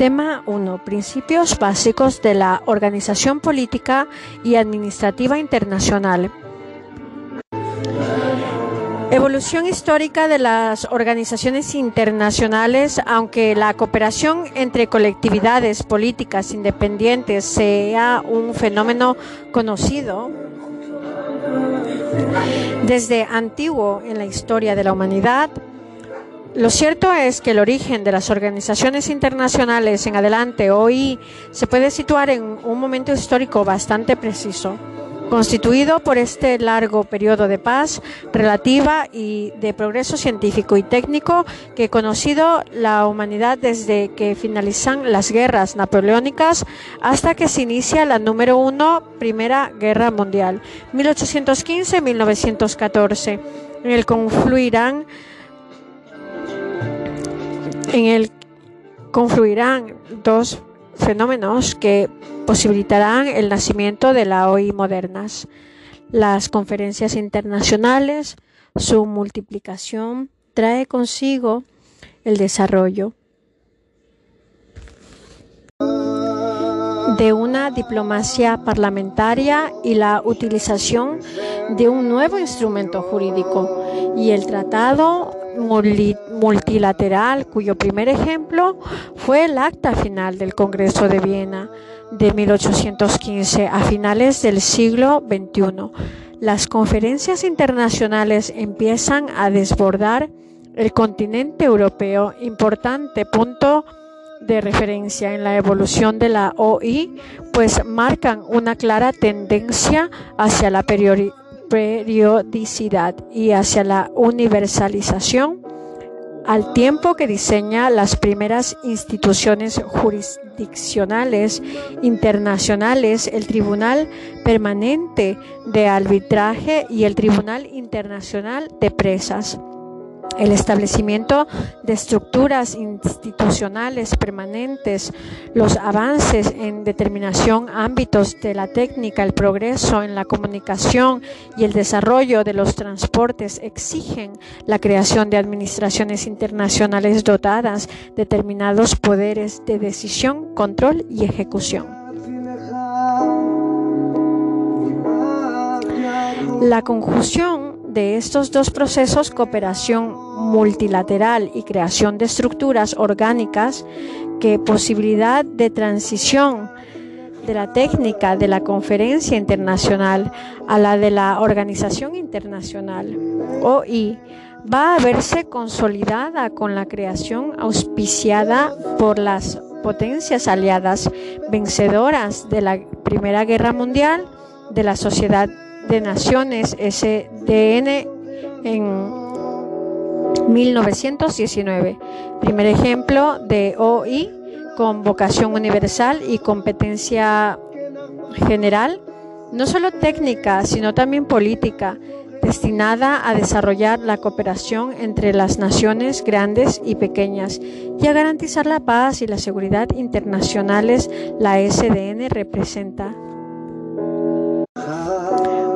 Tema 1. Principios básicos de la organización política y administrativa internacional. Evolución histórica de las organizaciones internacionales, aunque la cooperación entre colectividades políticas independientes sea un fenómeno conocido desde antiguo en la historia de la humanidad, lo cierto es que el origen de las organizaciones internacionales en adelante hoy se puede situar en un momento histórico bastante preciso, constituido por este largo periodo de paz relativa y de progreso científico y técnico que ha conocido la humanidad desde que finalizan las guerras napoleónicas hasta que se inicia la número uno Primera Guerra Mundial, 1815-1914, en el confluirán en el confluirán dos fenómenos que posibilitarán el nacimiento de la OI modernas. Las conferencias internacionales, su multiplicación trae consigo el desarrollo de una diplomacia parlamentaria y la utilización de un nuevo instrumento jurídico y el tratado multilateral, cuyo primer ejemplo fue el acta final del Congreso de Viena de 1815 a finales del siglo XXI. Las conferencias internacionales empiezan a desbordar el continente europeo, importante punto de referencia en la evolución de la OI, pues marcan una clara tendencia hacia la periodicidad y hacia la universalización, al tiempo que diseña las primeras instituciones jurisdiccionales internacionales, el Tribunal Permanente de Arbitraje y el Tribunal Internacional de Presas el establecimiento de estructuras institucionales permanentes, los avances en determinación ámbitos de la técnica, el progreso en la comunicación y el desarrollo de los transportes exigen la creación de administraciones internacionales dotadas de determinados poderes de decisión, control y ejecución. La conjunción de estos dos procesos, cooperación multilateral y creación de estructuras orgánicas, que posibilidad de transición de la técnica de la conferencia internacional a la de la organización internacional, OI, va a verse consolidada con la creación auspiciada por las potencias aliadas vencedoras de la Primera Guerra Mundial, de la Sociedad de Naciones SDN en 1919. Primer ejemplo de OI con vocación universal y competencia general, no solo técnica, sino también política, destinada a desarrollar la cooperación entre las naciones grandes y pequeñas y a garantizar la paz y la seguridad internacionales, la SDN representa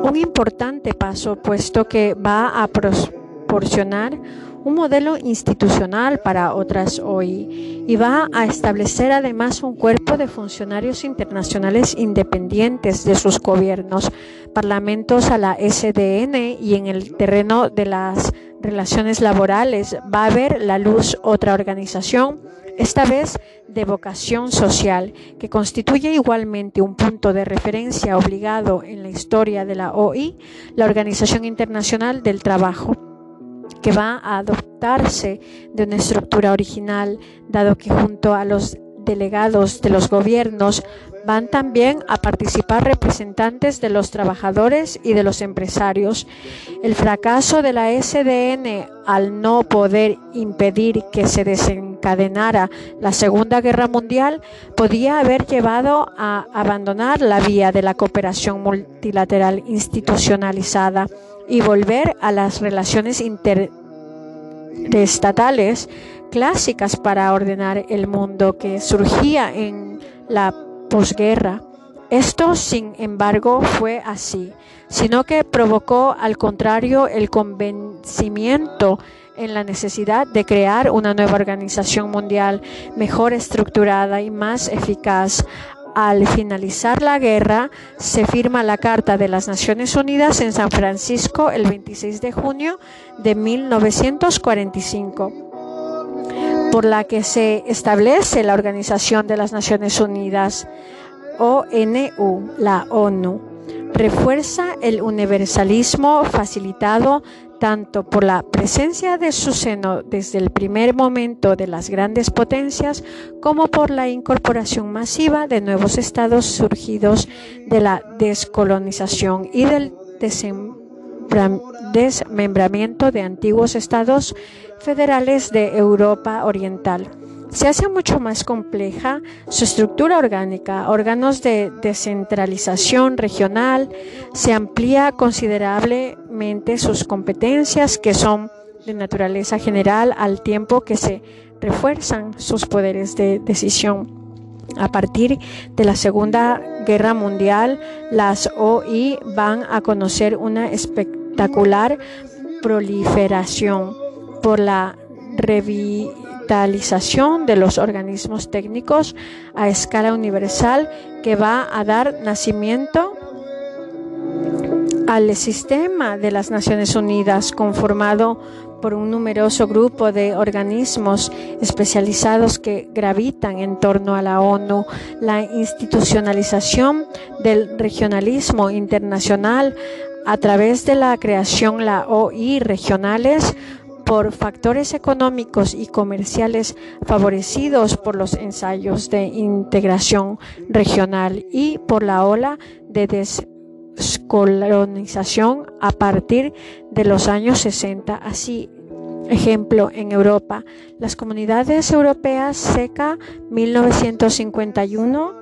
un importante paso, puesto que va a proporcionar un modelo institucional para otras hoy y va a establecer además un cuerpo de funcionarios internacionales independientes de sus gobiernos, parlamentos a la SDN y en el terreno de las relaciones laborales. Va a ver la luz otra organización esta vez de vocación social, que constituye igualmente un punto de referencia obligado en la historia de la OI, la Organización Internacional del Trabajo que va a adoptarse de una estructura original, dado que junto a los delegados de los gobiernos van también a participar representantes de los trabajadores y de los empresarios. El fracaso de la SDN al no poder impedir que se desencadenara la Segunda Guerra Mundial podía haber llevado a abandonar la vía de la cooperación multilateral institucionalizada y volver a las relaciones interestatales clásicas para ordenar el mundo que surgía en la posguerra. Esto, sin embargo, fue así, sino que provocó al contrario el convencimiento en la necesidad de crear una nueva organización mundial mejor estructurada y más eficaz. Al finalizar la guerra, se firma la Carta de las Naciones Unidas en San Francisco el 26 de junio de 1945, por la que se establece la Organización de las Naciones Unidas, ONU, la ONU. Refuerza el universalismo facilitado tanto por la presencia de su seno desde el primer momento de las grandes potencias como por la incorporación masiva de nuevos estados surgidos de la descolonización y del desmembramiento de antiguos estados federales de Europa Oriental se hace mucho más compleja su estructura orgánica, órganos de descentralización regional, se amplía considerablemente sus competencias que son de naturaleza general al tiempo que se refuerzan sus poderes de decisión. A partir de la Segunda Guerra Mundial, las OI van a conocer una espectacular proliferación por la revitalización de los organismos técnicos a escala universal que va a dar nacimiento al sistema de las Naciones Unidas conformado por un numeroso grupo de organismos especializados que gravitan en torno a la ONU, la institucionalización del regionalismo internacional a través de la creación la OI regionales por factores económicos y comerciales favorecidos por los ensayos de integración regional y por la ola de descolonización a partir de los años 60. Así, ejemplo, en Europa, las comunidades europeas CECA 1951,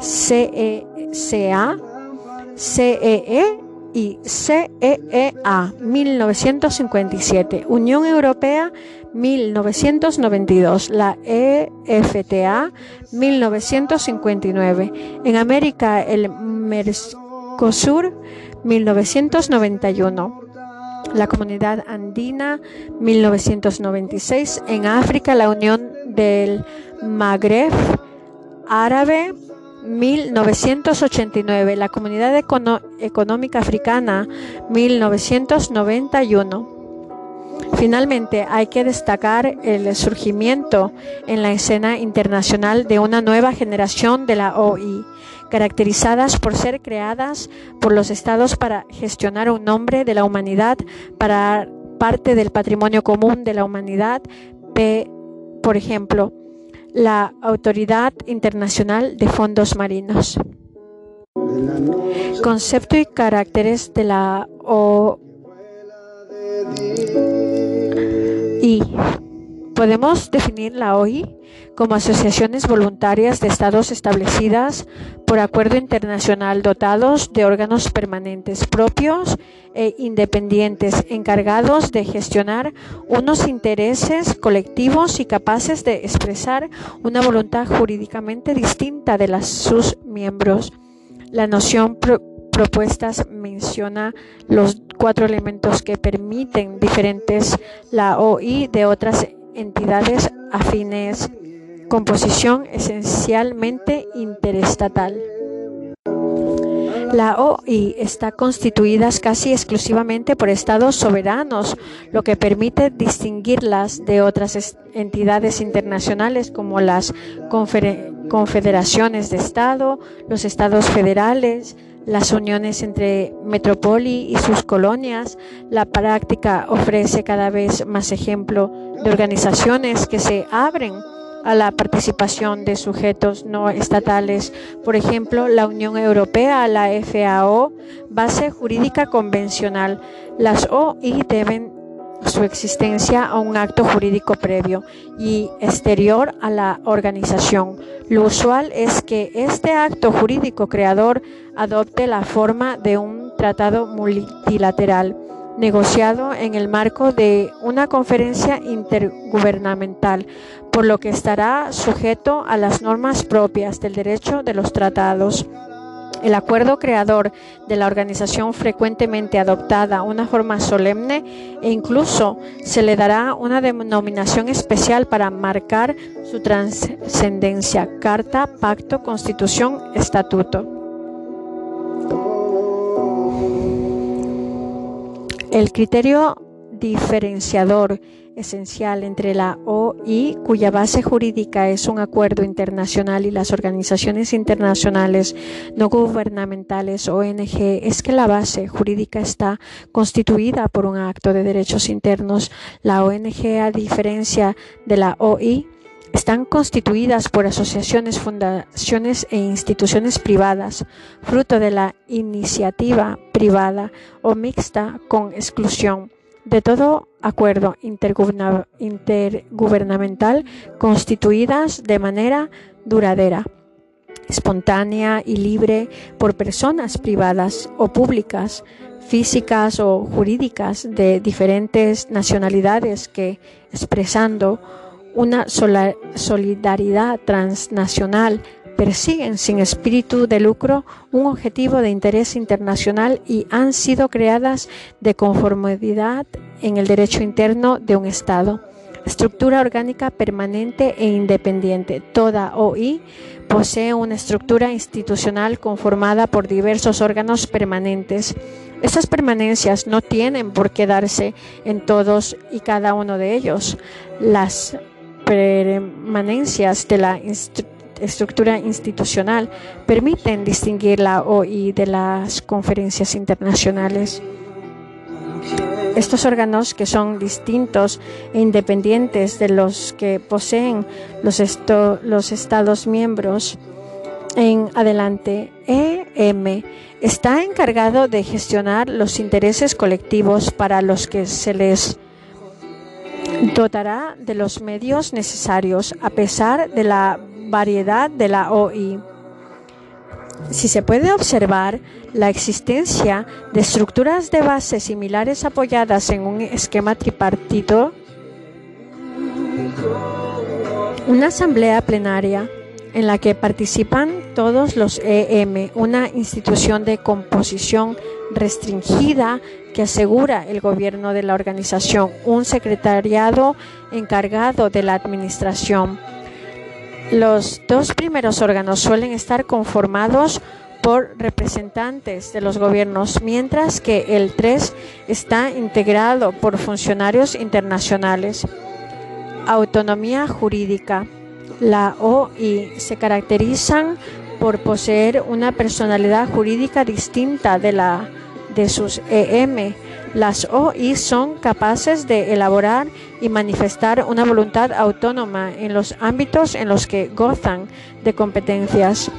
CECA, CEE y CEEA 1957, Unión Europea 1992, la EFTA 1959, en América el Mercosur 1991 la Comunidad Andina 1996, en África la Unión del Magreb Árabe 1989, la Comunidad Económica Africana 1991. Finalmente, hay que destacar el surgimiento en la escena internacional de una nueva generación de la OI, caracterizadas por ser creadas por los estados para gestionar un nombre de la humanidad, para parte del patrimonio común de la humanidad, por ejemplo, la Autoridad Internacional de Fondos Marinos. Concepto y caracteres de la OI. Podemos definir la OI como asociaciones voluntarias de estados establecidas por acuerdo internacional dotados de órganos permanentes propios e independientes encargados de gestionar unos intereses colectivos y capaces de expresar una voluntad jurídicamente distinta de sus miembros. La noción propuestas menciona los cuatro elementos que permiten diferentes la OI de otras entidades afines, composición esencialmente interestatal. La OI está constituida casi exclusivamente por estados soberanos, lo que permite distinguirlas de otras entidades internacionales como las confederaciones de Estado, los estados federales, las uniones entre metrópoli y sus colonias. La práctica ofrece cada vez más ejemplo de organizaciones que se abren a la participación de sujetos no estatales, por ejemplo, la Unión Europea, la FAO, base jurídica convencional. Las OI deben su existencia a un acto jurídico previo y exterior a la organización. Lo usual es que este acto jurídico creador adopte la forma de un tratado multilateral negociado en el marco de una conferencia intergubernamental, por lo que estará sujeto a las normas propias del derecho de los tratados. El acuerdo creador de la organización frecuentemente adoptada una forma solemne e incluso se le dará una denominación especial para marcar su trascendencia, carta, pacto, constitución, estatuto. El criterio diferenciador esencial entre la OI, cuya base jurídica es un acuerdo internacional, y las organizaciones internacionales no gubernamentales, ONG, es que la base jurídica está constituida por un acto de derechos internos. La ONG, a diferencia de la OI, están constituidas por asociaciones, fundaciones e instituciones privadas, fruto de la iniciativa privada o mixta con exclusión de todo acuerdo intergubernamental constituidas de manera duradera, espontánea y libre por personas privadas o públicas, físicas o jurídicas de diferentes nacionalidades que, expresando una solidaridad transnacional, persiguen sin espíritu de lucro un objetivo de interés internacional y han sido creadas de conformidad en el derecho interno de un Estado. Estructura orgánica permanente e independiente. Toda OI posee una estructura institucional conformada por diversos órganos permanentes. Estas permanencias no tienen por qué darse en todos y cada uno de ellos. Las permanencias de la institución estructura institucional permiten distinguir la OI de las conferencias internacionales. Estos órganos que son distintos e independientes de los que poseen los, los Estados miembros en adelante, EM está encargado de gestionar los intereses colectivos para los que se les dotará de los medios necesarios a pesar de la variedad de la OI. Si se puede observar la existencia de estructuras de base similares apoyadas en un esquema tripartito, una asamblea plenaria en la que participan todos los EM, una institución de composición restringida que asegura el gobierno de la organización, un secretariado encargado de la administración, los dos primeros órganos suelen estar conformados por representantes de los gobiernos, mientras que el 3 está integrado por funcionarios internacionales. Autonomía jurídica. La OI se caracterizan por poseer una personalidad jurídica distinta de la de sus EM las OI son capaces de elaborar y manifestar una voluntad autónoma en los ámbitos en los que gozan de competencias.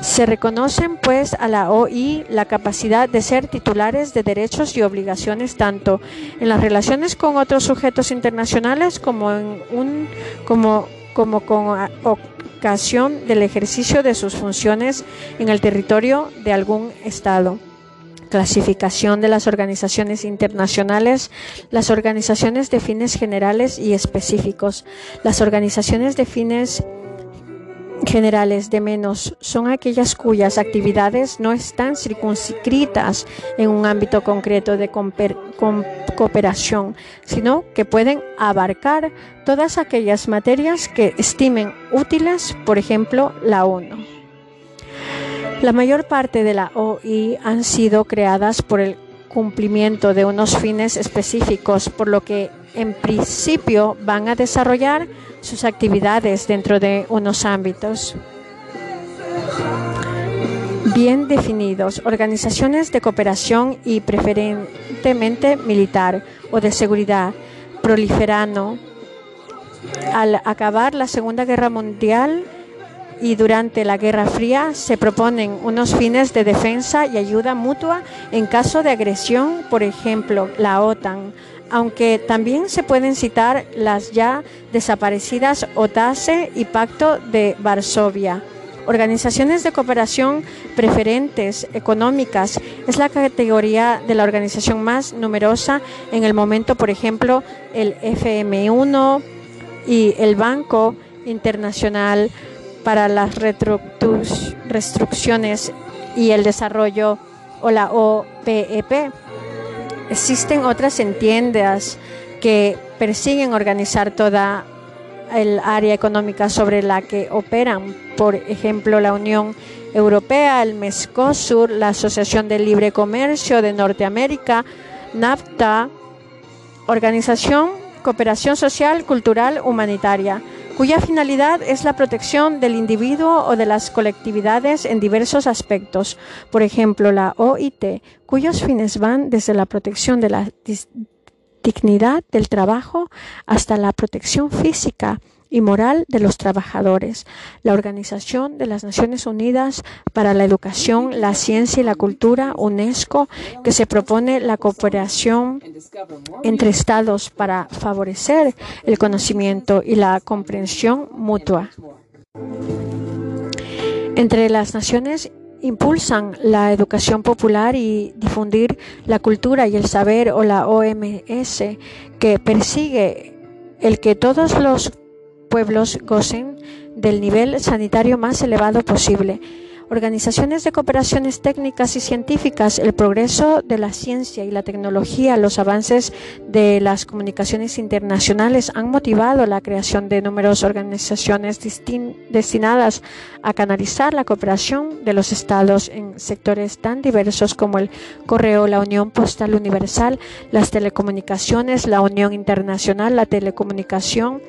Se reconocen pues a la OI la capacidad de ser titulares de derechos y obligaciones tanto en las relaciones con otros sujetos internacionales como en un como como con ocasión del ejercicio de sus funciones en el territorio de algún estado clasificación de las organizaciones internacionales, las organizaciones de fines generales y específicos. Las organizaciones de fines generales de menos son aquellas cuyas actividades no están circunscritas en un ámbito concreto de cooperación, sino que pueden abarcar todas aquellas materias que estimen útiles, por ejemplo, la ONU. La mayor parte de la OI han sido creadas por el cumplimiento de unos fines específicos, por lo que en principio van a desarrollar sus actividades dentro de unos ámbitos bien definidos, organizaciones de cooperación y preferentemente militar o de seguridad, proliferando al acabar la Segunda Guerra Mundial y durante la Guerra Fría se proponen unos fines de defensa y ayuda mutua en caso de agresión, por ejemplo, la OTAN, aunque también se pueden citar las ya desaparecidas OTASE y Pacto de Varsovia. Organizaciones de cooperación preferentes económicas es la categoría de la organización más numerosa en el momento, por ejemplo, el FMI1 y el Banco Internacional para las restricciones y el Desarrollo o la OPEP. E Existen otras entiendas que persiguen organizar toda el área económica sobre la que operan, por ejemplo, la Unión Europea, el MESCOSUR, la Asociación de Libre Comercio de Norteamérica, NAFTA, Organización Cooperación Social, Cultural, Humanitaria cuya finalidad es la protección del individuo o de las colectividades en diversos aspectos. Por ejemplo, la OIT, cuyos fines van desde la protección de la dignidad del trabajo hasta la protección física y moral de los trabajadores, la Organización de las Naciones Unidas para la Educación, la Ciencia y la Cultura, UNESCO, que se propone la cooperación entre Estados para favorecer el conocimiento y la comprensión mutua. Entre las naciones impulsan la educación popular y difundir la cultura y el saber o la OMS que persigue el que todos los pueblos gocen del nivel sanitario más elevado posible. Organizaciones de cooperaciones técnicas y científicas, el progreso de la ciencia y la tecnología, los avances de las comunicaciones internacionales han motivado la creación de numerosas organizaciones destinadas a canalizar la cooperación de los estados en sectores tan diversos como el correo, la Unión Postal Universal, las telecomunicaciones, la Unión Internacional, la telecomunicación,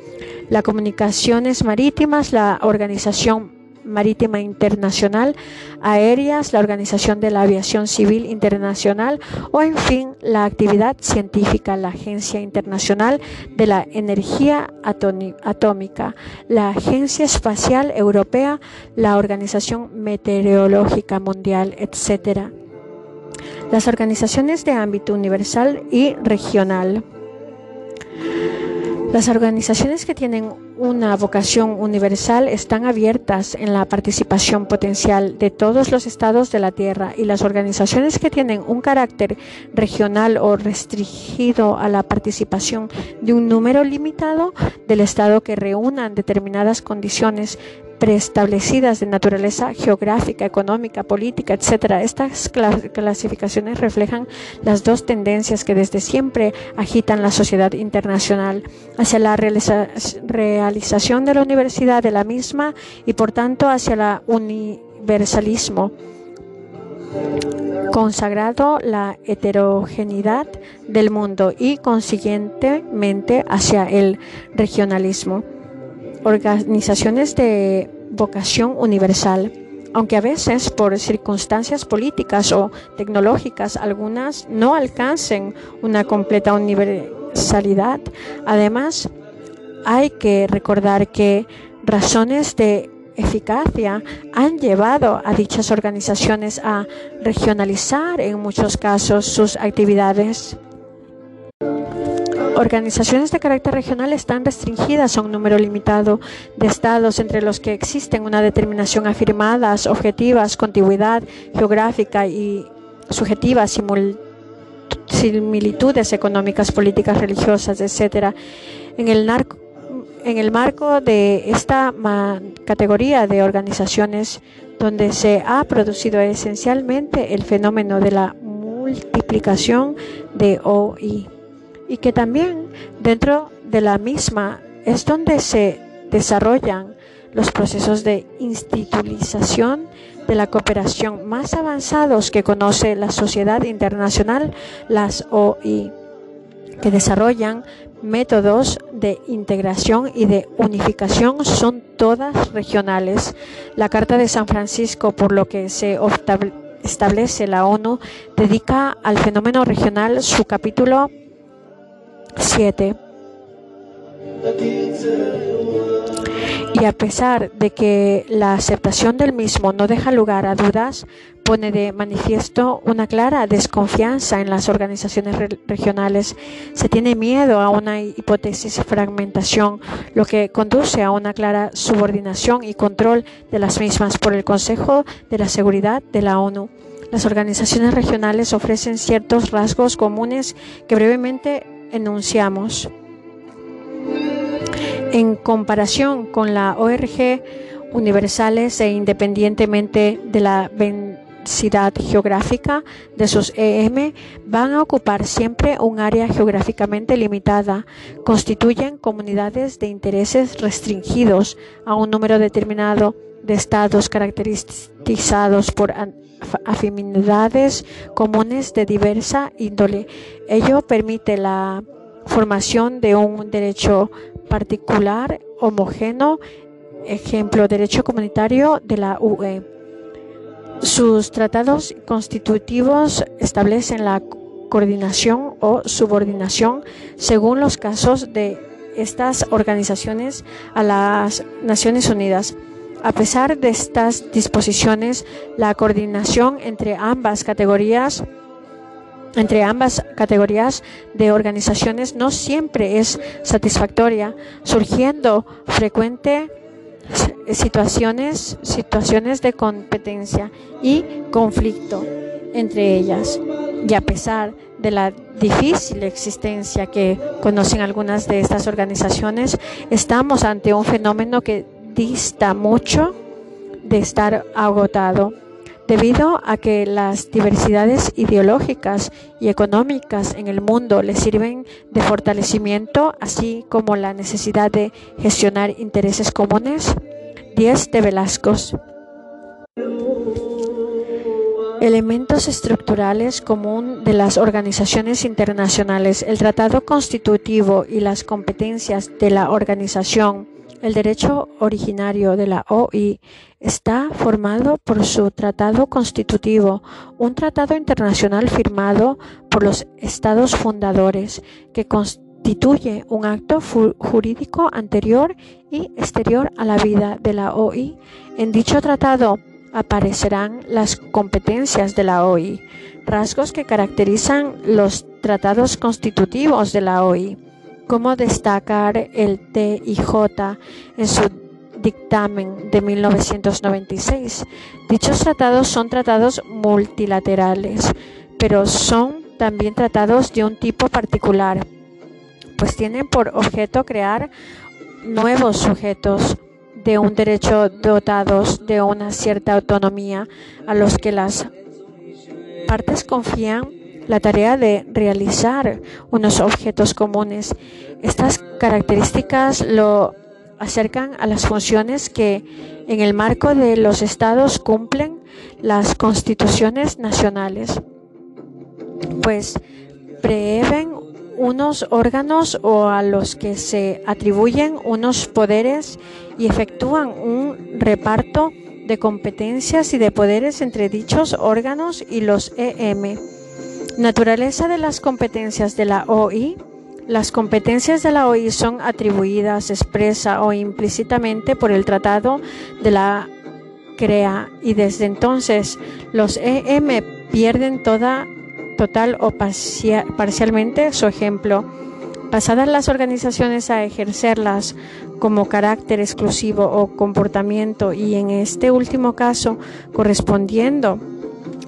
las comunicaciones marítimas, la Organización Marítima Internacional, aéreas, la Organización de la Aviación Civil Internacional o, en fin, la actividad científica, la Agencia Internacional de la Energía Atómica, la Agencia Espacial Europea, la Organización Meteorológica Mundial, etc. Las organizaciones de ámbito universal y regional. Las organizaciones que tienen una vocación universal están abiertas en la participación potencial de todos los estados de la Tierra y las organizaciones que tienen un carácter regional o restringido a la participación de un número limitado del estado que reúnan determinadas condiciones preestablecidas de naturaleza geográfica, económica, política, etc. Estas clasificaciones reflejan las dos tendencias que desde siempre agitan la sociedad internacional hacia la realización de la universidad de la misma y por tanto hacia el universalismo consagrado la heterogeneidad del mundo y consiguientemente hacia el regionalismo organizaciones de vocación universal, aunque a veces por circunstancias políticas o tecnológicas algunas no alcancen una completa universalidad. Además, hay que recordar que razones de eficacia han llevado a dichas organizaciones a regionalizar en muchos casos sus actividades organizaciones de carácter regional están restringidas a un número limitado de estados entre los que existen una determinación afirmadas, objetivas, contigüidad geográfica y subjetivas, similitudes económicas, políticas, religiosas, etc. En el marco de esta categoría de organizaciones donde se ha producido esencialmente el fenómeno de la multiplicación de OI y que también dentro de la misma es donde se desarrollan los procesos de institucionalización de la cooperación más avanzados que conoce la sociedad internacional, las OI, que desarrollan métodos de integración y de unificación son todas regionales. La Carta de San Francisco, por lo que se establece la ONU, dedica al fenómeno regional su capítulo 7. Y a pesar de que la aceptación del mismo no deja lugar a dudas, pone de manifiesto una clara desconfianza en las organizaciones regionales. Se tiene miedo a una hipótesis fragmentación, lo que conduce a una clara subordinación y control de las mismas por el Consejo de la Seguridad de la ONU. Las organizaciones regionales ofrecen ciertos rasgos comunes que brevemente enunciamos. En comparación con la ORG universales e independientemente de la diversidad geográfica de sus EM van a ocupar siempre un área geográficamente limitada, constituyen comunidades de intereses restringidos a un número determinado de estados caracterizados por afinidades comunes de diversa índole. Ello permite la formación de un derecho particular homogéneo, ejemplo, derecho comunitario de la UE. Sus tratados constitutivos establecen la coordinación o subordinación según los casos de estas organizaciones a las Naciones Unidas. A pesar de estas disposiciones, la coordinación entre ambas categorías entre ambas categorías de organizaciones no siempre es satisfactoria, surgiendo frecuente situaciones, situaciones de competencia y conflicto entre ellas. Y a pesar de la difícil existencia que conocen algunas de estas organizaciones, estamos ante un fenómeno que dista mucho de estar agotado debido a que las diversidades ideológicas y económicas en el mundo le sirven de fortalecimiento, así como la necesidad de gestionar intereses comunes. 10 de Velasco. Elementos estructurales común de las organizaciones internacionales, el tratado constitutivo y las competencias de la organización el derecho originario de la OI está formado por su tratado constitutivo, un tratado internacional firmado por los estados fundadores que constituye un acto jurídico anterior y exterior a la vida de la OI. En dicho tratado aparecerán las competencias de la OI, rasgos que caracterizan los tratados constitutivos de la OI cómo destacar el TIJ en su dictamen de 1996. Dichos tratados son tratados multilaterales, pero son también tratados de un tipo particular, pues tienen por objeto crear nuevos sujetos de un derecho dotados de una cierta autonomía a los que las partes confían la tarea de realizar unos objetos comunes. Estas características lo acercan a las funciones que en el marco de los estados cumplen las constituciones nacionales, pues prevén unos órganos o a los que se atribuyen unos poderes y efectúan un reparto de competencias y de poderes entre dichos órganos y los EM. Naturaleza de las competencias de la OI. Las competencias de la OI son atribuidas expresa o implícitamente por el Tratado de la CREA y desde entonces los EM pierden toda, total o parcialmente su ejemplo. Pasadas las organizaciones a ejercerlas como carácter exclusivo o comportamiento y en este último caso correspondiendo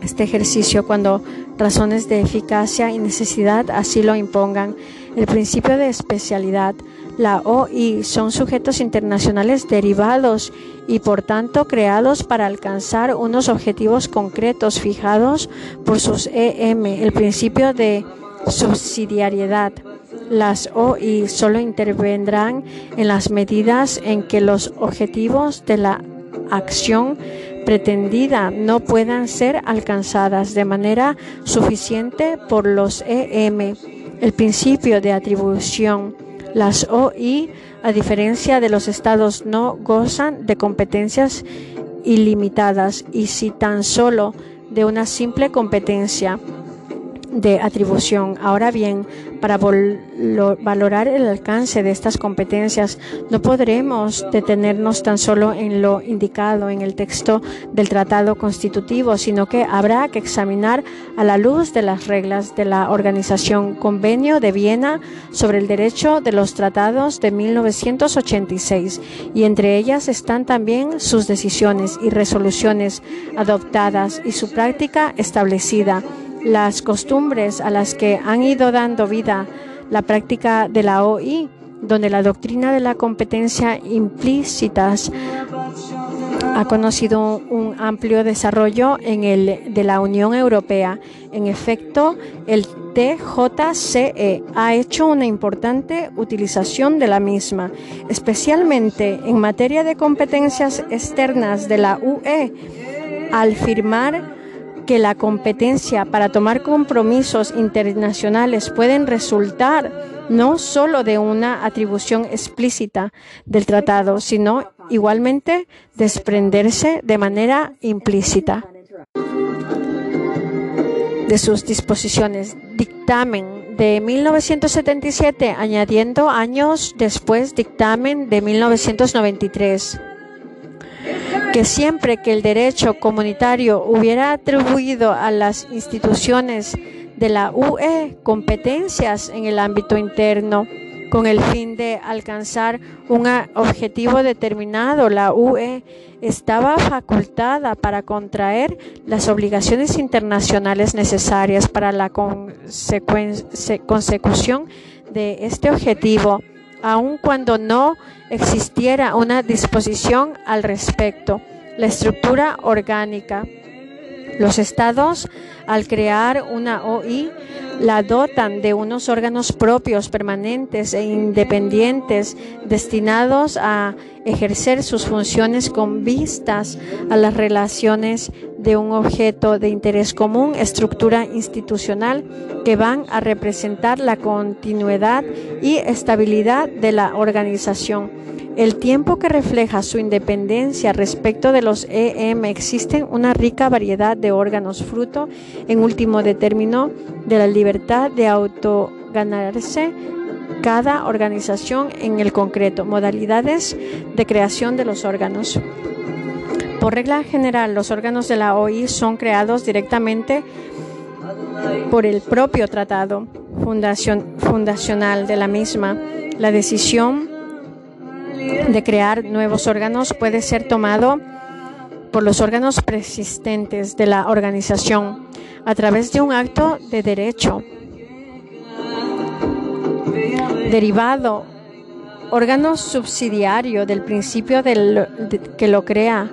este ejercicio cuando razones de eficacia y necesidad así lo impongan. El principio de especialidad, la OI, son sujetos internacionales derivados y por tanto creados para alcanzar unos objetivos concretos fijados por sus EM. El principio de subsidiariedad. Las OI solo intervendrán en las medidas en que los objetivos de la acción pretendida no puedan ser alcanzadas de manera suficiente por los EM. El principio de atribución. Las OI, a diferencia de los estados, no gozan de competencias ilimitadas y si tan solo de una simple competencia de atribución. Ahora bien, para valorar el alcance de estas competencias, no podremos detenernos tan solo en lo indicado en el texto del Tratado Constitutivo, sino que habrá que examinar a la luz de las reglas de la Organización Convenio de Viena sobre el Derecho de los Tratados de 1986, y entre ellas están también sus decisiones y resoluciones adoptadas y su práctica establecida las costumbres a las que han ido dando vida la práctica de la OI, donde la doctrina de la competencia implícitas ha conocido un amplio desarrollo en el de la Unión Europea. En efecto, el TJCE ha hecho una importante utilización de la misma, especialmente en materia de competencias externas de la UE, al firmar que la competencia para tomar compromisos internacionales pueden resultar no solo de una atribución explícita del tratado, sino igualmente desprenderse de manera implícita de sus disposiciones. Dictamen de 1977, añadiendo años después dictamen de 1993 que siempre que el derecho comunitario hubiera atribuido a las instituciones de la UE competencias en el ámbito interno con el fin de alcanzar un objetivo determinado, la UE estaba facultada para contraer las obligaciones internacionales necesarias para la consecución de este objetivo aun cuando no existiera una disposición al respecto. La estructura orgánica. Los estados, al crear una OI, la dotan de unos órganos propios, permanentes e independientes destinados a ejercer sus funciones con vistas a las relaciones de un objeto de interés común, estructura institucional que van a representar la continuidad y estabilidad de la organización. El tiempo que refleja su independencia respecto de los EM existen una rica variedad de órganos fruto, en último término, de la libertad de autoganarse cada organización en el concreto, modalidades de creación de los órganos. Por regla general, los órganos de la OI son creados directamente por el propio tratado fundacional de la misma. La decisión de crear nuevos órganos puede ser tomado por los órganos persistentes de la organización a través de un acto de derecho derivado, órgano subsidiario del principio del, que lo crea,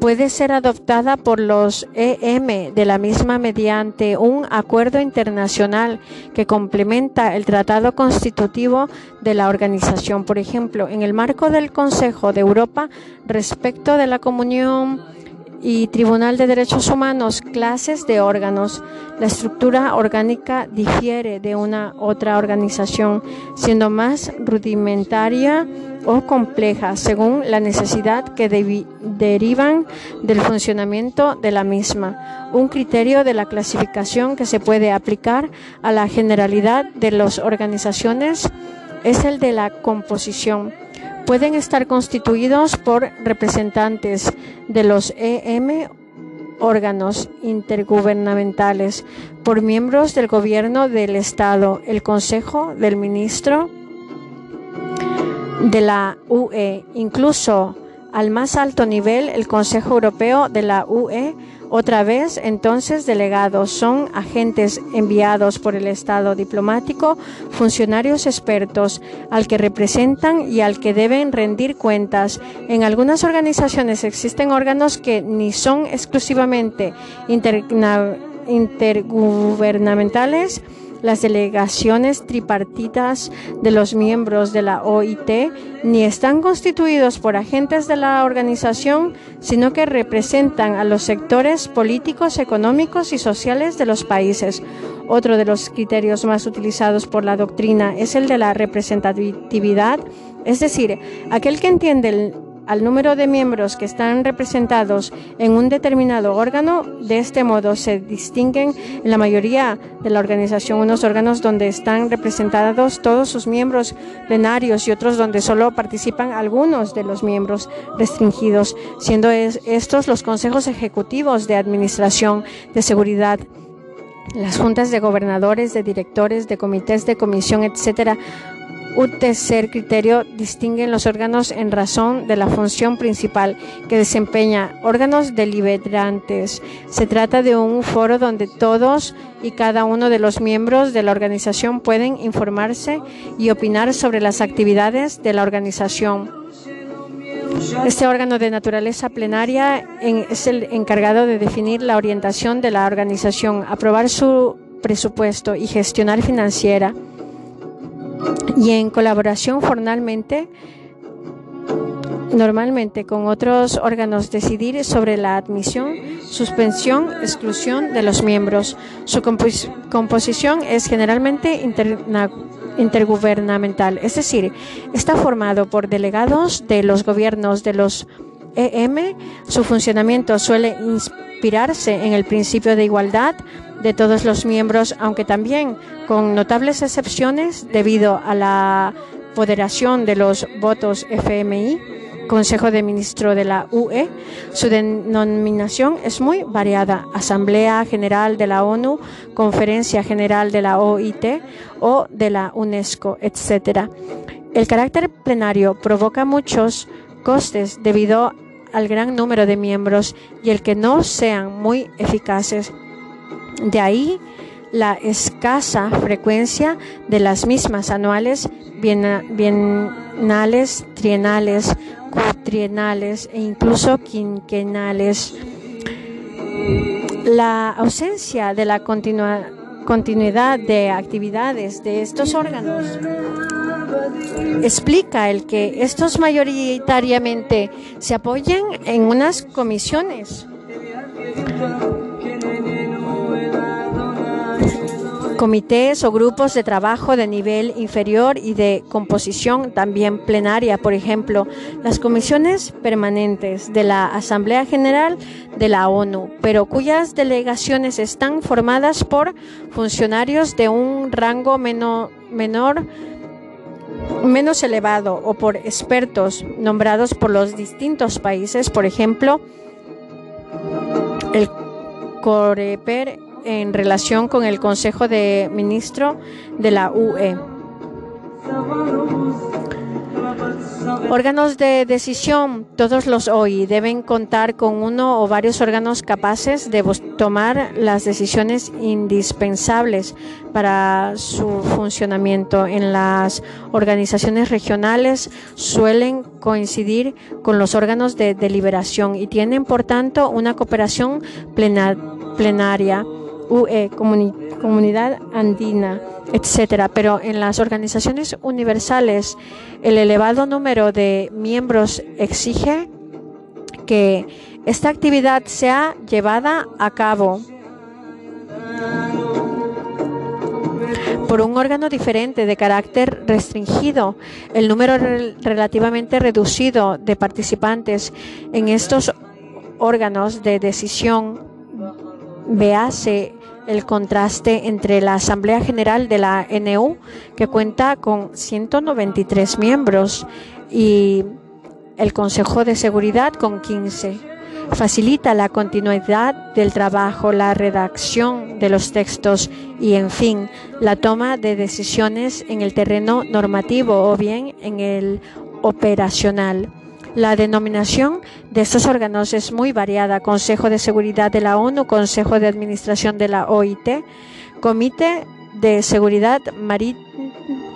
puede ser adoptada por los EM de la misma mediante un acuerdo internacional que complementa el tratado constitutivo de la organización. Por ejemplo, en el marco del Consejo de Europa respecto de la comunión y Tribunal de Derechos Humanos, clases de órganos. La estructura orgánica difiere de una otra organización, siendo más rudimentaria o compleja según la necesidad que derivan del funcionamiento de la misma. Un criterio de la clasificación que se puede aplicar a la generalidad de las organizaciones es el de la composición pueden estar constituidos por representantes de los EM órganos intergubernamentales, por miembros del gobierno del Estado, el Consejo del Ministro de la UE, incluso al más alto nivel el Consejo Europeo de la UE otra vez, entonces, delegados son agentes enviados por el Estado diplomático, funcionarios expertos, al que representan y al que deben rendir cuentas. En algunas organizaciones existen órganos que ni son exclusivamente intergubernamentales, las delegaciones tripartitas de los miembros de la OIT ni están constituidos por agentes de la organización, sino que representan a los sectores políticos, económicos y sociales de los países. Otro de los criterios más utilizados por la doctrina es el de la representatividad, es decir, aquel que entiende el al número de miembros que están representados en un determinado órgano. De este modo se distinguen en la mayoría de la organización unos órganos donde están representados todos sus miembros plenarios y otros donde solo participan algunos de los miembros restringidos, siendo estos los consejos ejecutivos de administración de seguridad las juntas de gobernadores, de directores, de comités de comisión, etcétera, un tercer criterio distingue los órganos en razón de la función principal que desempeña órganos deliberantes. Se trata de un foro donde todos y cada uno de los miembros de la organización pueden informarse y opinar sobre las actividades de la organización. Este órgano de naturaleza plenaria es el encargado de definir la orientación de la organización, aprobar su presupuesto y gestionar financiera y en colaboración formalmente normalmente con otros órganos decidir sobre la admisión, suspensión, exclusión de los miembros. Su composición es generalmente intergubernamental, es decir, está formado por delegados de los gobiernos de los EM. Su funcionamiento suele inspirarse en el principio de igualdad de todos los miembros, aunque también con notables excepciones debido a la moderación de los votos FMI Consejo de Ministros de la UE. Su denominación es muy variada. Asamblea General de la ONU, Conferencia General de la OIT o de la UNESCO, etc. El carácter plenario provoca muchos costes debido al gran número de miembros y el que no sean muy eficaces. De ahí la escasa frecuencia de las mismas anuales, bienales, trienales, cuatrienales e incluso quinquenales. La ausencia de la continuidad de actividades de estos órganos explica el que estos mayoritariamente se apoyen en unas comisiones comités o grupos de trabajo de nivel inferior y de composición también plenaria, por ejemplo, las comisiones permanentes de la Asamblea General de la ONU, pero cuyas delegaciones están formadas por funcionarios de un rango menor, menos elevado o por expertos nombrados por los distintos países, por ejemplo, el Coreper en relación con el Consejo de Ministros de la UE. Órganos de decisión, todos los hoy deben contar con uno o varios órganos capaces de tomar las decisiones indispensables para su funcionamiento. En las organizaciones regionales suelen coincidir con los órganos de deliberación y tienen, por tanto, una cooperación plenaria UE, Comunidad Andina, etcétera. Pero en las organizaciones universales, el elevado número de miembros exige que esta actividad sea llevada a cabo por un órgano diferente de carácter restringido. El número relativamente reducido de participantes en estos órganos de decisión véase el contraste entre la Asamblea General de la NU, que cuenta con 193 miembros, y el Consejo de Seguridad con 15. Facilita la continuidad del trabajo, la redacción de los textos y, en fin, la toma de decisiones en el terreno normativo o bien en el operacional. La denominación de estos órganos es muy variada. Consejo de Seguridad de la ONU, Consejo de Administración de la OIT, Comité de Seguridad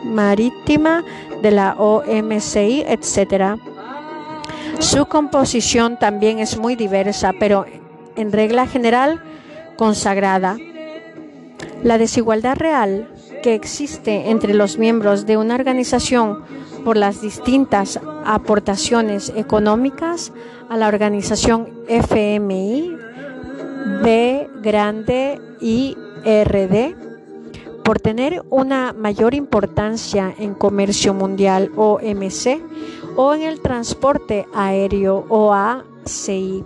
Marítima de la OMCI, etc. Su composición también es muy diversa, pero en regla general consagrada. La desigualdad real que existe entre los miembros de una organización por las distintas aportaciones económicas a la organización FMI, B grande y RD, por tener una mayor importancia en comercio mundial OMC o en el transporte aéreo OACI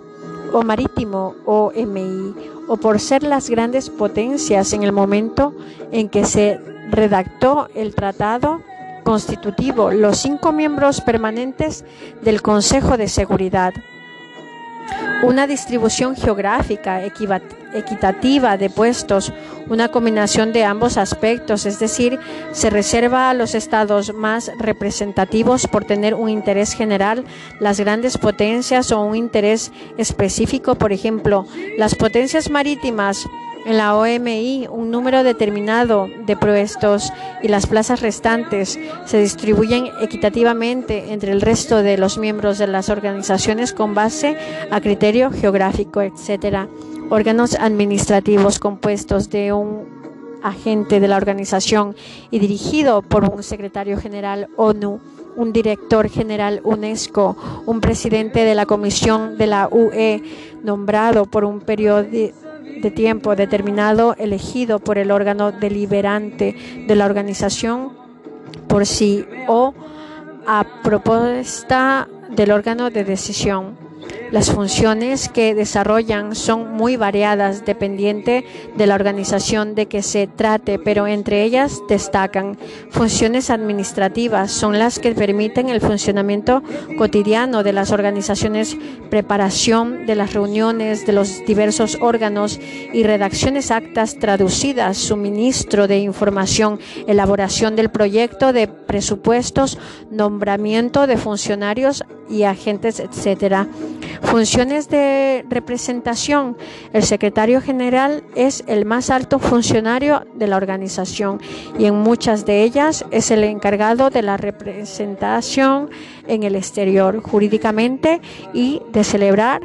o marítimo OMI o por ser las grandes potencias en el momento en que se redactó el tratado constitutivo los cinco miembros permanentes del Consejo de Seguridad. Una distribución geográfica equitativa de puestos, una combinación de ambos aspectos, es decir, se reserva a los estados más representativos por tener un interés general, las grandes potencias o un interés específico, por ejemplo, las potencias marítimas En la OMI, un número determinado de puestos y las plazas restantes se distribuyen equitativamente entre el resto de los miembros de las organizaciones con base a criterio geográfico, etc. Órganos administrativos compuestos de un agente de la organización y dirigido por un secretario general ONU, un director general UNESCO, un presidente de la Comisión de la UE nombrado por un periodo de tiempo determinado elegido por el órgano deliberante de la organización por sí o a propuesta del órgano de decisión. Las funciones que desarrollan son muy variadas dependiente de la organización de que se trate, pero entre ellas destacan funciones administrativas, son las que permiten el funcionamiento cotidiano de las organizaciones, preparación de las reuniones de los diversos órganos y redacciones actas traducidas, suministro de información, elaboración del proyecto de presupuestos, nombramiento de funcionarios y agentes, etcétera. Funciones de representación. El secretario general es el más alto funcionario de la organización y en muchas de ellas es el encargado de la representación en el exterior jurídicamente y de celebrar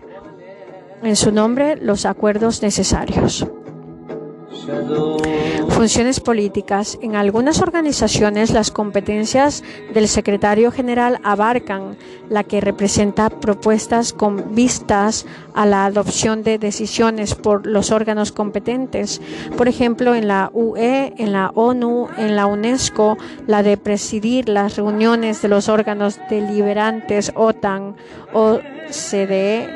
en su nombre los acuerdos necesarios. Funciones políticas. En algunas organizaciones las competencias del secretario general abarcan la que representa propuestas con vistas a la adopción de decisiones por los órganos competentes. Por ejemplo, en la UE, en la ONU, en la UNESCO, la de presidir las reuniones de los órganos deliberantes OTAN, OCDE,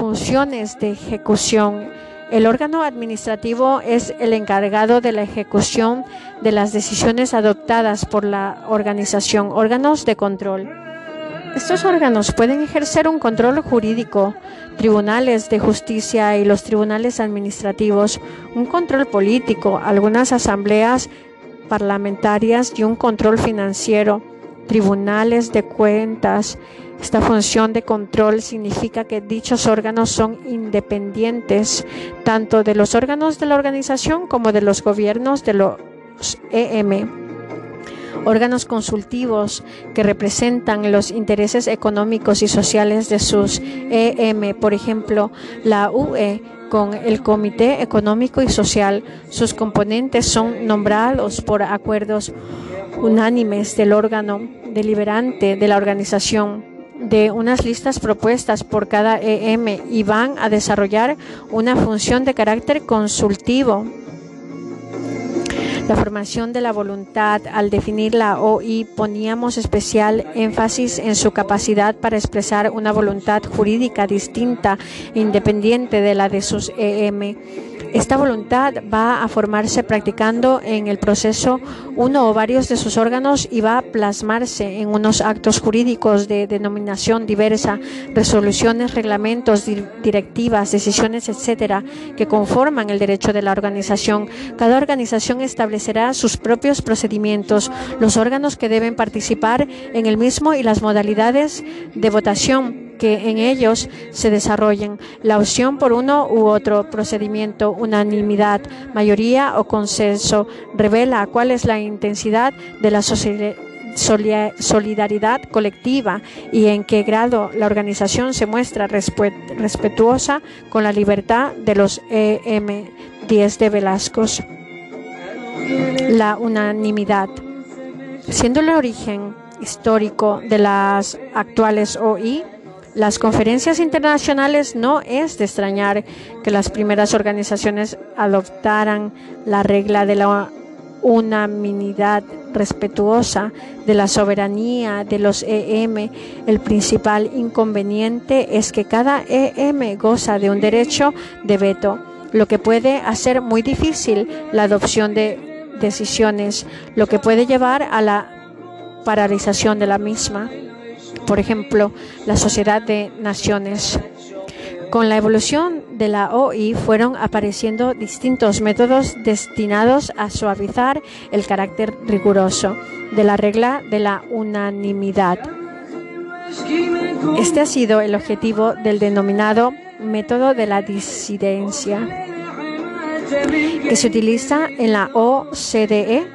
funciones de ejecución el órgano administrativo es el encargado de la ejecución de las decisiones adoptadas por la organización, órganos de control. Estos órganos pueden ejercer un control jurídico, tribunales de justicia y los tribunales administrativos, un control político, algunas asambleas parlamentarias y un control financiero, tribunales de cuentas esta función de control significa que dichos órganos son independientes tanto de los órganos de la organización como de los gobiernos de los EM. Órganos consultivos que representan los intereses económicos y sociales de sus EM, por ejemplo, la UE con el Comité Económico y Social. Sus componentes son nombrados por acuerdos unánimes del órgano deliberante de la organización de unas listas propuestas por cada EM y van a desarrollar una función de carácter consultivo. La formación de la voluntad, al definir la OI, poníamos especial énfasis en su capacidad para expresar una voluntad jurídica distinta independiente de la de sus EM esta voluntad va a formarse practicando en el proceso uno o varios de sus órganos y va a plasmarse en unos actos jurídicos de denominación diversa, resoluciones, reglamentos, directivas, decisiones, etcétera, que conforman el derecho de la organización. Cada organización establecerá sus propios procedimientos, los órganos que deben participar en el mismo y las modalidades de votación que en ellos se desarrollen. La opción por uno u otro procedimiento, unanimidad, mayoría o consenso, revela cuál es la intensidad de la solidaridad colectiva y en qué grado la organización se muestra respetuosa con la libertad de los EM 10 de Velasco. La unanimidad. Siendo el origen histórico de las actuales OI, las conferencias internacionales no es de extrañar que las primeras organizaciones adoptaran la regla de la unanimidad respetuosa de la soberanía de los EM. El principal inconveniente es que cada EM goza de un derecho de veto, lo que puede hacer muy difícil la adopción de decisiones, lo que puede llevar a la paralización de la misma por ejemplo, la Sociedad de Naciones. Con la evolución de la OI fueron apareciendo distintos métodos destinados a suavizar el carácter riguroso de la regla de la unanimidad. Este ha sido el objetivo del denominado método de la disidencia. que se utiliza en la OCDE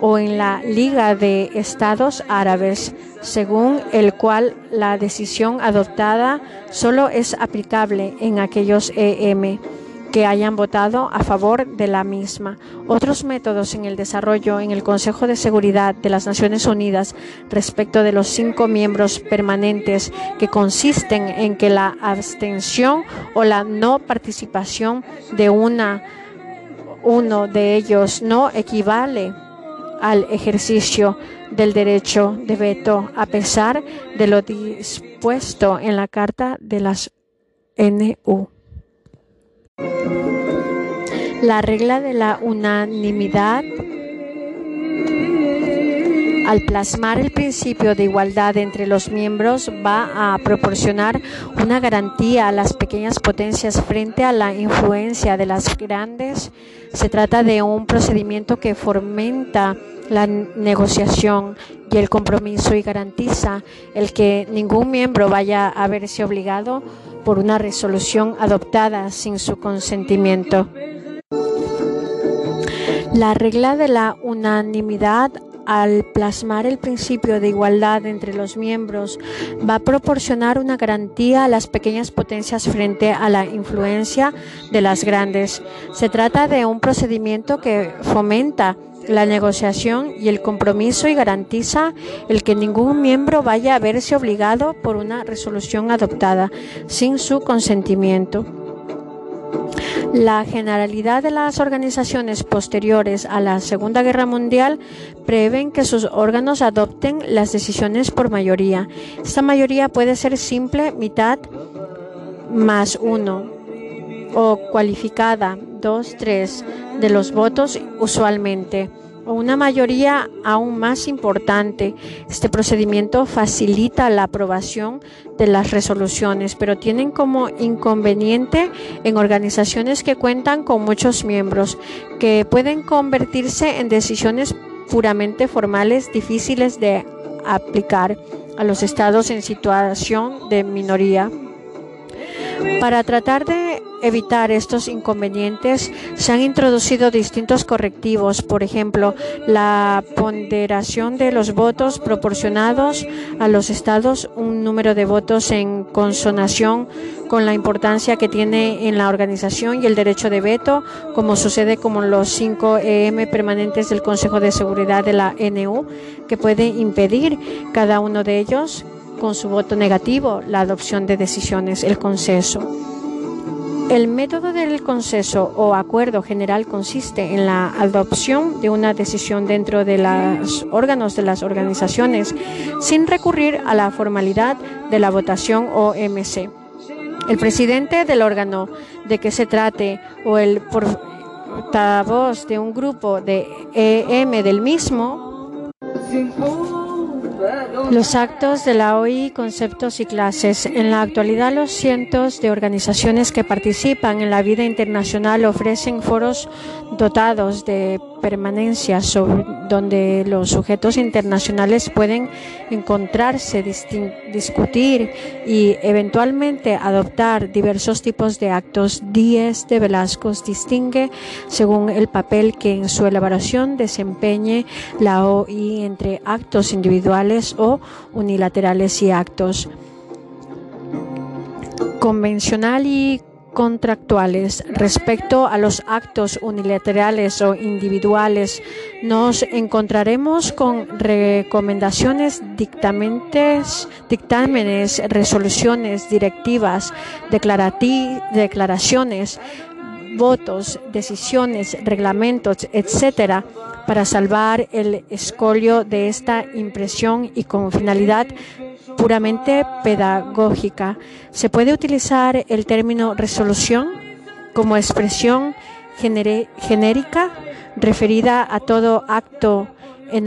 o en la Liga de Estados Árabes, según el cual la decisión adoptada solo es aplicable en aquellos EM que hayan votado a favor de la misma. Otros métodos en el desarrollo en el Consejo de Seguridad de las Naciones Unidas respecto de los cinco miembros permanentes que consisten en que la abstención o la no participación de una uno de ellos no equivale al ejercicio del derecho de veto a pesar de lo dispuesto en la Carta de las NU. La regla de la unanimidad al plasmar el principio de igualdad entre los miembros va a proporcionar una garantía a las pequeñas potencias frente a la influencia de las grandes. Se trata de un procedimiento que fomenta la negociación y el compromiso y garantiza el que ningún miembro vaya a verse obligado por una resolución adoptada sin su consentimiento. La regla de la unanimidad al plasmar el principio de igualdad entre los miembros, va a proporcionar una garantía a las pequeñas potencias frente a la influencia de las grandes. Se trata de un procedimiento que fomenta la negociación y el compromiso y garantiza el que ningún miembro vaya a verse obligado por una resolución adoptada sin su consentimiento. La generalidad de las organizaciones posteriores a la Segunda Guerra Mundial prevén que sus órganos adopten las decisiones por mayoría. Esta mayoría puede ser simple, mitad más uno, o cualificada, dos, tres de los votos usualmente o una mayoría aún más importante. Este procedimiento facilita la aprobación de las resoluciones, pero tienen como inconveniente en organizaciones que cuentan con muchos miembros, que pueden convertirse en decisiones puramente formales difíciles de aplicar a los estados en situación de minoría. Para tratar de evitar estos inconvenientes, se han introducido distintos correctivos, por ejemplo, la ponderación de los votos proporcionados a los estados, un número de votos en consonación con la importancia que tiene en la organización y el derecho de veto, como sucede con los cinco EM permanentes del Consejo de Seguridad de la NU, que puede impedir cada uno de ellos con su voto negativo la adopción de decisiones, el consenso. El método del consenso o acuerdo general consiste en la adopción de una decisión dentro de los órganos de las organizaciones sin recurrir a la formalidad de la votación OMC. El presidente del órgano de que se trate o el portavoz de un grupo de EM del mismo los actos de la OI, conceptos y clases. En la actualidad, los cientos de organizaciones que participan en la vida internacional ofrecen foros dotados de permanencia sobre, donde los sujetos internacionales pueden encontrarse, discutir y eventualmente adoptar diversos tipos de actos. Díez de Velasco distingue según el papel que en su elaboración desempeñe la OI entre actos individuales o unilaterales y actos convencional y contractuales respecto a los actos unilaterales o individuales, nos encontraremos con recomendaciones, dictámenes, resoluciones, directivas, declaraciones, votos, decisiones, reglamentos, etcétera, para salvar el escolio de esta impresión y con finalidad puramente pedagógica. Se puede utilizar el término resolución como expresión genérica referida a todo acto e,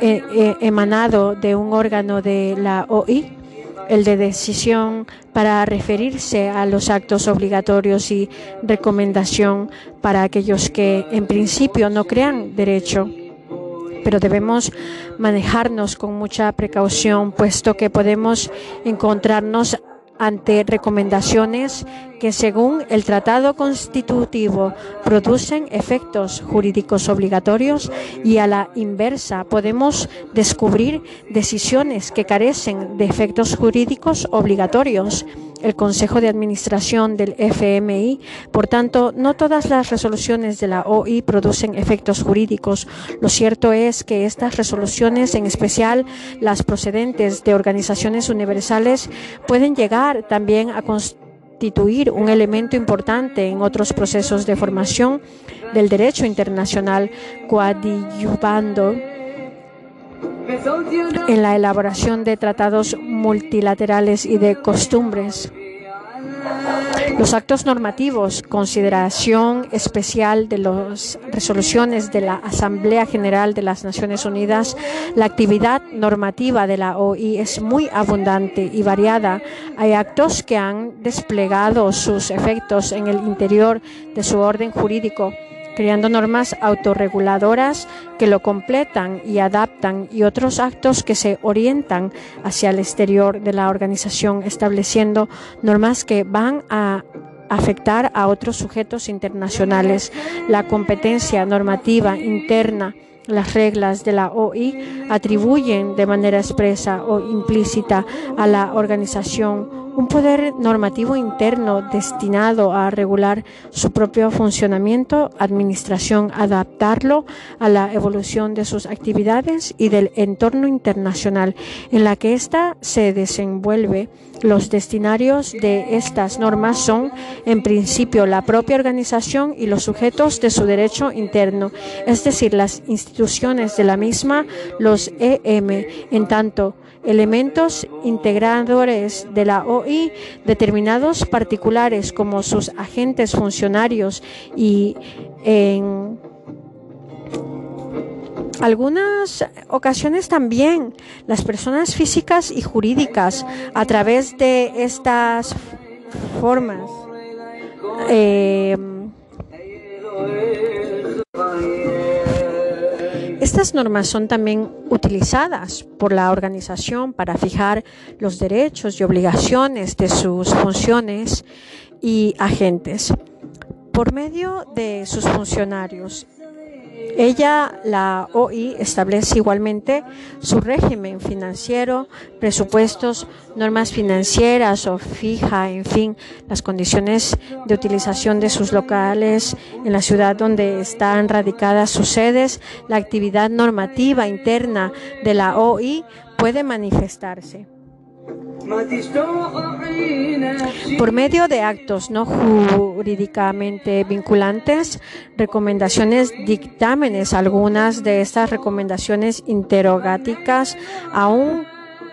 e, emanado de un órgano de la OI, el de decisión para referirse a los actos obligatorios y recomendación para aquellos que en principio no crean derecho pero debemos manejarnos con mucha precaución, puesto que podemos encontrarnos ante recomendaciones que según el tratado constitutivo producen efectos jurídicos obligatorios y a la inversa podemos descubrir decisiones que carecen de efectos jurídicos obligatorios. El Consejo de Administración del FMI, por tanto, no todas las resoluciones de la OI producen efectos jurídicos. Lo cierto es que estas resoluciones, en especial las procedentes de organizaciones universales, pueden llegar también a constituir constituir un elemento importante en otros procesos de formación del derecho internacional, coadyuvando en la elaboración de tratados multilaterales y de costumbres. Los actos normativos, consideración especial de las resoluciones de la Asamblea General de las Naciones Unidas, la actividad normativa de la OI es muy abundante y variada. Hay actos que han desplegado sus efectos en el interior de su orden jurídico creando normas autorreguladoras que lo completan y adaptan y otros actos que se orientan hacia el exterior de la organización, estableciendo normas que van a afectar a otros sujetos internacionales. La competencia normativa interna las reglas de la OI atribuyen de manera expresa o implícita a la organización un poder normativo interno destinado a regular su propio funcionamiento, administración, adaptarlo a la evolución de sus actividades y del entorno internacional en la que ésta se desenvuelve. Los destinarios de estas normas son, en principio, la propia organización y los sujetos de su derecho interno, es decir, las instituciones de la misma, los EM, en tanto elementos integradores de la OI determinados particulares como sus agentes funcionarios y en algunas ocasiones también las personas físicas y jurídicas a través de estas formas eh, estas normas son también utilizadas por la organización para fijar los derechos y obligaciones de sus funciones y agentes. Por medio de sus funcionarios ella, la OI, establece igualmente su régimen financiero, presupuestos, normas financieras o fija, en fin, las condiciones de utilización de sus locales en la ciudad donde están radicadas sus sedes. La actividad normativa interna de la OI puede manifestarse por medio de actos no jurídicamente vinculantes, recomendaciones, dictámenes, algunas de estas recomendaciones interrogáticas aún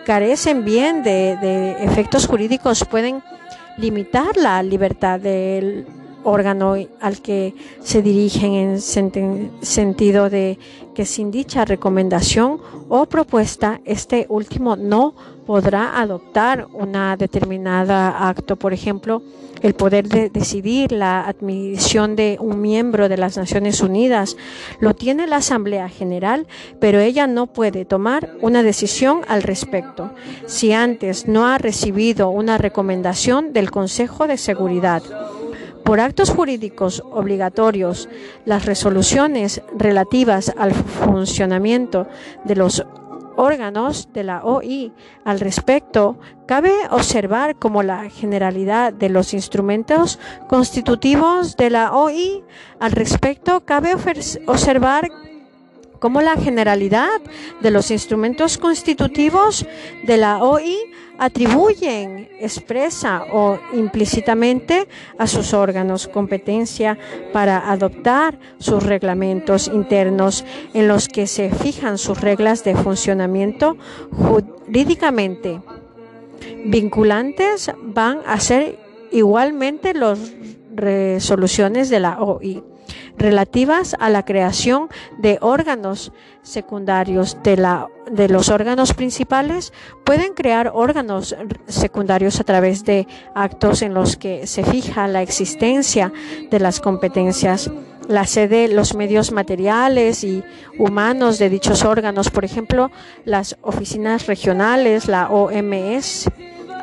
carecen bien de, de efectos jurídicos, pueden limitar la libertad del órgano al que se dirigen en sentido de que sin dicha recomendación o propuesta, este último no podrá adoptar una determinada acto. Por ejemplo, el poder de decidir la admisión de un miembro de las Naciones Unidas lo tiene la Asamblea General, pero ella no puede tomar una decisión al respecto si antes no ha recibido una recomendación del Consejo de Seguridad. Por actos jurídicos obligatorios, las resoluciones relativas al funcionamiento de los órganos de la OI al respecto, cabe observar como la generalidad de los instrumentos constitutivos de la OI al respecto, cabe observar como la generalidad de los instrumentos constitutivos de la OI atribuyen expresa o implícitamente a sus órganos competencia para adoptar sus reglamentos internos en los que se fijan sus reglas de funcionamiento jurídicamente. Vinculantes van a ser igualmente las resoluciones de la OI relativas a la creación de órganos secundarios de, la, de los órganos principales pueden crear órganos secundarios a través de actos en los que se fija la existencia de las competencias la sede, los medios materiales y humanos de dichos órganos, por ejemplo, las oficinas regionales, la OMS,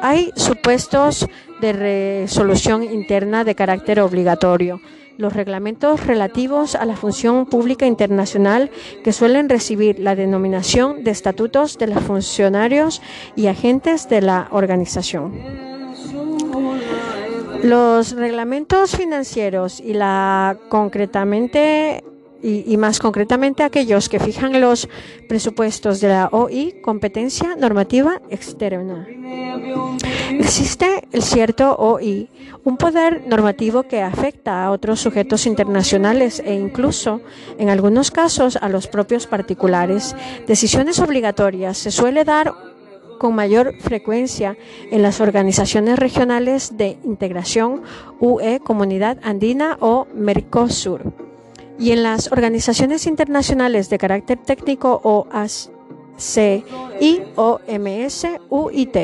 hay supuestos de resolución interna de carácter obligatorio los reglamentos relativos a la función pública internacional que suelen recibir la denominación de estatutos de los funcionarios y agentes de la organización. Los reglamentos financieros y la concretamente y, más concretamente aquellos que fijan los presupuestos de la OI, competencia normativa externa. Existe el cierto OI, un poder normativo que afecta a otros sujetos internacionales e incluso, en algunos casos, a los propios particulares. Decisiones obligatorias se suele dar con mayor frecuencia en las organizaciones regionales de integración UE, Comunidad Andina o Mercosur y en las organizaciones internacionales de carácter técnico OAC y OMS UIT.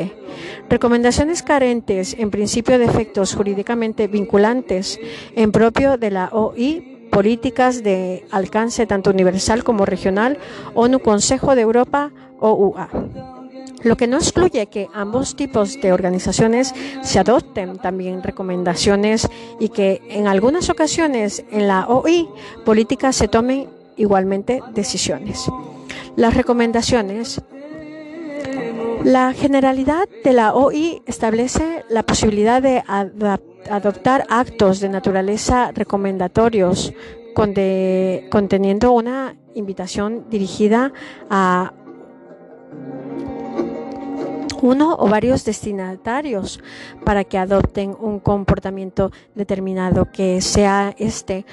Recomendaciones carentes en principio de efectos jurídicamente vinculantes en propio de la OI, políticas de alcance tanto universal como regional, ONU Consejo de Europa, OUA lo que no excluye que ambos tipos de organizaciones se adopten también recomendaciones y que en algunas ocasiones en la OI políticas se tomen igualmente decisiones. Las recomendaciones. La generalidad de la OI establece la posibilidad de adoptar actos de naturaleza recomendatorios conteniendo una invitación dirigida a uno o varios destinatarios para que adopten un comportamiento determinado, que sea este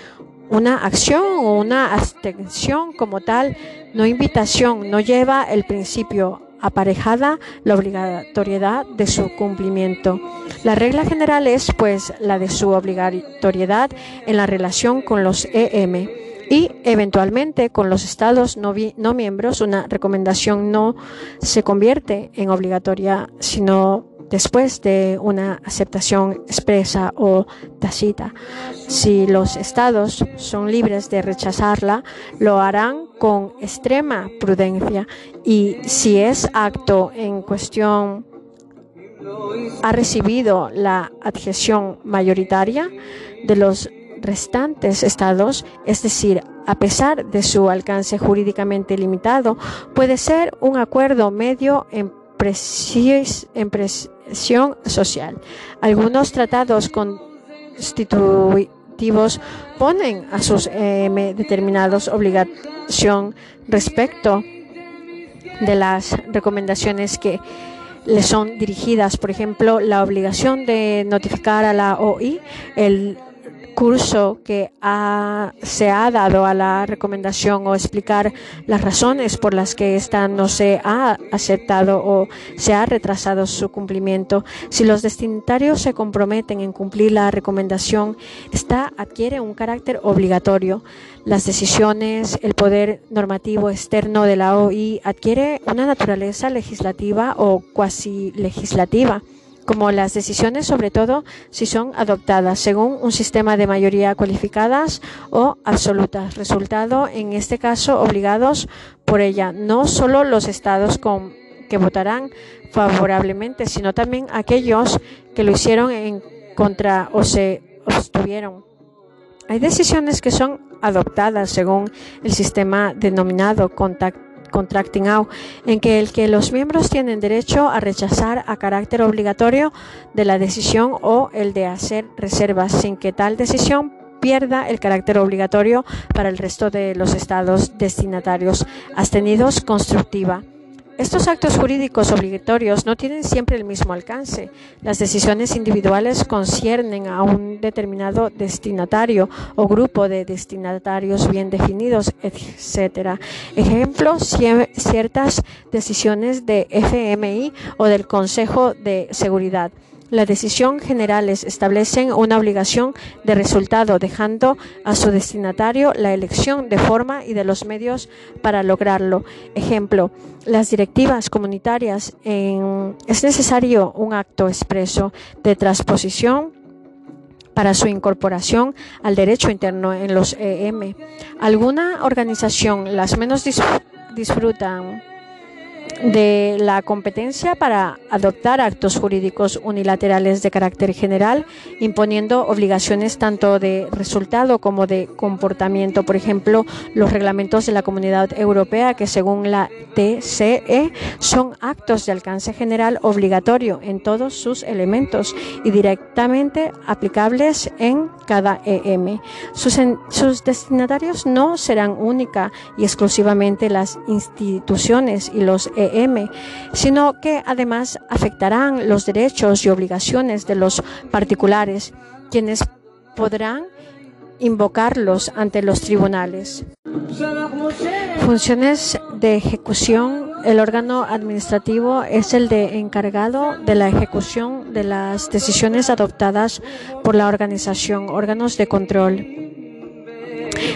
una acción o una abstención como tal, no invitación, no lleva el principio aparejada la obligatoriedad de su cumplimiento. La regla general es, pues, la de su obligatoriedad en la relación con los EM y eventualmente con los estados no, miembros una recomendación no se convierte en obligatoria sino después de una aceptación expresa o tácita. Si los estados son libres de rechazarla, lo harán con extrema prudencia y si es acto en cuestión ha recibido la adhesión mayoritaria de los restantes estados, es decir, a pesar de su alcance jurídicamente limitado, puede ser un acuerdo medio en, presión social. Algunos tratados constitutivos ponen a sus EM determinados obligación respecto de las recomendaciones que le son dirigidas, por ejemplo, la obligación de notificar a la OI el curso que se ha dado a la recomendación o explicar las razones por las que ésta no se ha aceptado o se ha retrasado su cumplimiento. Si los destinatarios se comprometen en cumplir la recomendación, esta adquiere un carácter obligatorio. Las decisiones, el poder normativo externo de la OI adquiere una naturaleza legislativa o cuasi legislativa como las decisiones, sobre todo si son adoptadas según un sistema de mayoría cualificadas o absolutas, resultado en este caso obligados por ella, no solo los estados con, que votarán favorablemente, sino también aquellos que lo hicieron en contra o se abstuvieron. Hay decisiones que son adoptadas según el sistema denominado contact Contracting Out, en que el que los miembros tienen derecho a rechazar a carácter obligatorio de la decisión o el de hacer reservas sin que tal decisión pierda el carácter obligatorio para el resto de los estados destinatarios abstenidos constructiva. Estos actos jurídicos obligatorios no tienen siempre el mismo alcance. Las decisiones individuales conciernen a un determinado destinatario o grupo de destinatarios bien definidos, etc. Ejemplo, ciertas decisiones de FMI o del Consejo de Seguridad las decisiones generales establecen una obligación de resultado, dejando a su destinatario la elección de forma y de los medios para lograrlo. Ejemplo, las directivas comunitarias es necesario un acto expreso de transposición para su incorporación al derecho interno en los EM. Alguna organización, las menos disfrutan de la competencia para adoptar actos jurídicos unilaterales de carácter general, imponiendo obligaciones tanto de resultado como de comportamiento. Por ejemplo, los reglamentos de la Comunidad Europea, que según la TCE son actos de alcance general obligatorio en todos sus elementos y directamente aplicables en cada EM. Sus, destinatarios no serán única y exclusivamente las instituciones y los sino que además afectarán los derechos y obligaciones de los particulares, quienes podrán invocarlos ante los tribunales. Funciones de ejecución. El órgano administrativo es el de encargado de la ejecución de las decisiones adoptadas por la organización, órganos de control.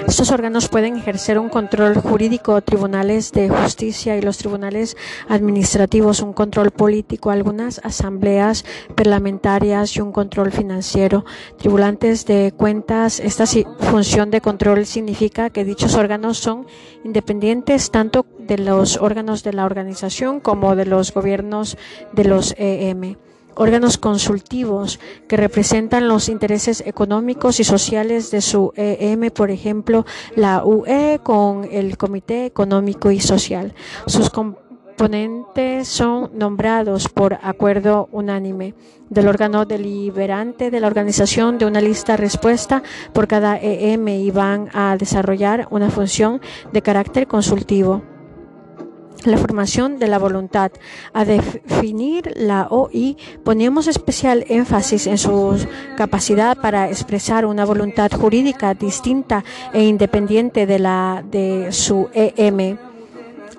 Estos órganos pueden ejercer un control jurídico, tribunales de justicia y los tribunales administrativos, un control político, algunas asambleas parlamentarias y un control financiero. Tribulantes de cuentas, esta función de control significa que dichos órganos son independientes tanto de los órganos de la organización como de los gobiernos de los EM órganos consultivos que representan los intereses económicos y sociales de su EM, por ejemplo, la UE con el Comité Económico y Social. Sus componentes son nombrados por acuerdo unánime del órgano deliberante de la organización de una lista respuesta por cada EM y van a desarrollar una función de carácter consultivo la formación de la voluntad. A definir la OI poníamos especial énfasis en su capacidad para expresar una voluntad jurídica distinta e independiente de la de su EM.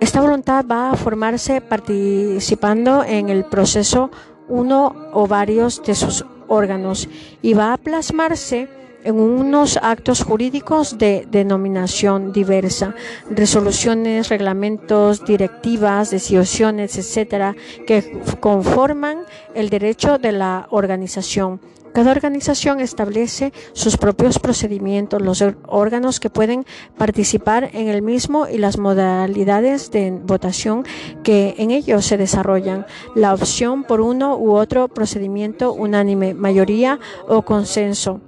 Esta voluntad va a formarse participando en el proceso uno o varios de sus órganos y va a plasmarse en unos actos jurídicos de denominación diversa, resoluciones, reglamentos, directivas, decisiones, etcétera, que conforman el derecho de la organización. Cada organización establece sus propios procedimientos, los órganos que pueden participar en el mismo y las modalidades de votación que en ellos se desarrollan. La opción por uno u otro procedimiento unánime, mayoría o consenso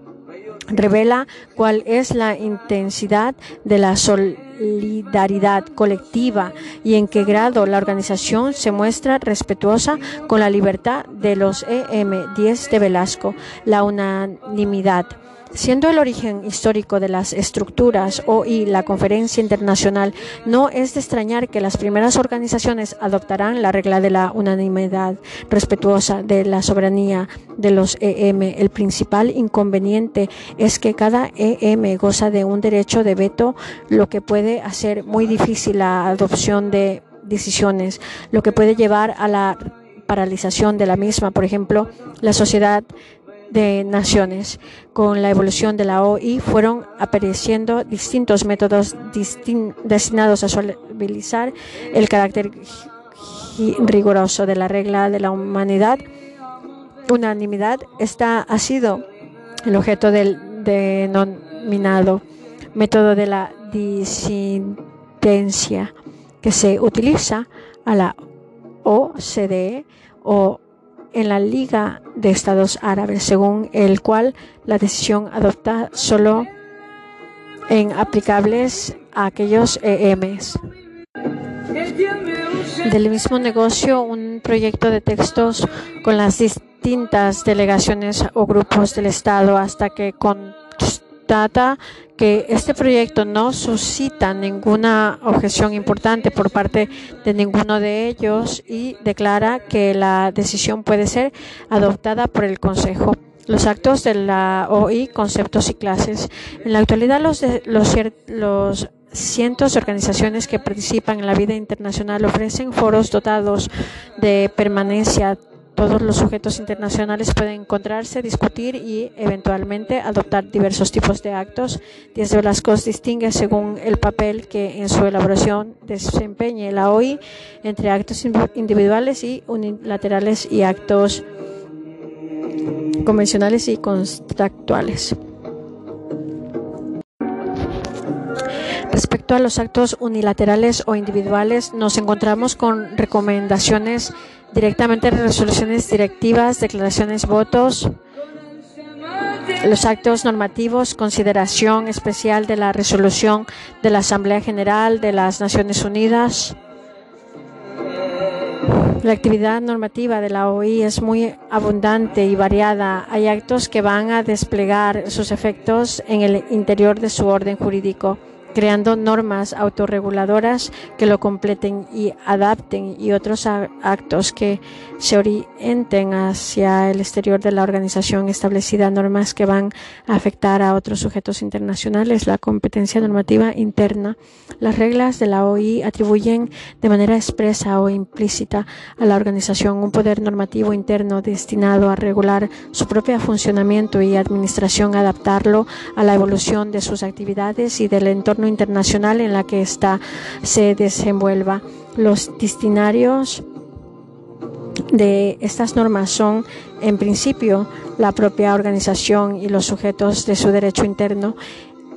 revela cuál es la intensidad de la solidaridad colectiva y en qué grado la organización se muestra respetuosa con la libertad de los EM 10 de Velasco, la unanimidad Siendo el origen histórico de las estructuras OI la conferencia internacional, no es de extrañar que las primeras organizaciones adoptarán la regla de la unanimidad respetuosa de la soberanía de los EM. El principal inconveniente es que cada EM goza de un derecho de veto, lo que puede hacer muy difícil la adopción de decisiones, lo que puede llevar a la paralización de la misma. Por ejemplo, la sociedad de Naciones. Con la evolución de la OI fueron apareciendo distintos métodos destinados a suavizar el carácter riguroso de la regla de la humanidad. Unanimidad esta ha sido el objeto del denominado método de la disidencia que se utiliza a la OCDE o en la Liga de Estados Árabes, según el cual la decisión adopta solo en aplicables a aquellos EMs. Del mismo negocio, un proyecto de textos con las distintas delegaciones o grupos del Estado hasta que constata que este proyecto no suscita ninguna objeción importante por parte de ninguno de ellos y declara que la decisión puede ser adoptada por el Consejo. Los actos de la OI, conceptos y clases. En la actualidad, los, los, los cientos de organizaciones que participan en la vida internacional ofrecen foros dotados de permanencia todos los sujetos internacionales pueden encontrarse, discutir y eventualmente adoptar diversos tipos de actos. Díaz Velasco distingue según el papel que en su elaboración desempeñe la OI entre actos individuales y unilaterales y actos convencionales y contractuales. Respecto a los actos unilaterales o individuales, nos encontramos con recomendaciones directamente, resoluciones directivas, declaraciones, votos, los actos normativos, consideración especial de la resolución de la Asamblea General de las Naciones Unidas. La actividad normativa de la OI es muy abundante y variada. Hay actos que van a desplegar sus efectos en el interior de su orden jurídico creando normas autorreguladoras que lo completen y adapten y otros actos que se orienten hacia el exterior de la organización establecida, normas que van a afectar a otros sujetos internacionales, la competencia normativa interna. Las reglas de la OI atribuyen de manera expresa o implícita a la organización un poder normativo interno destinado a regular su propio funcionamiento y administración, adaptarlo a la evolución de sus actividades y del entorno internacional en la que ésta se desenvuelva. Los destinarios de estas normas son, en principio, la propia organización y los sujetos de su derecho interno,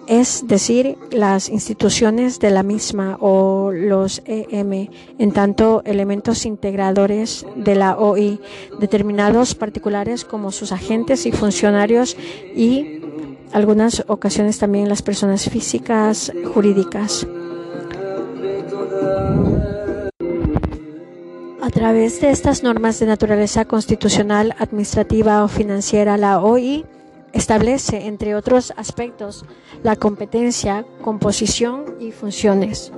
es decir, las instituciones de la misma o los EM, en tanto elementos integradores de la OI, determinados particulares como sus agentes y funcionarios y algunas ocasiones también las personas físicas, jurídicas. A través de estas normas de naturaleza constitucional, administrativa o financiera, la OI establece, entre otros aspectos, la competencia, composición y funciones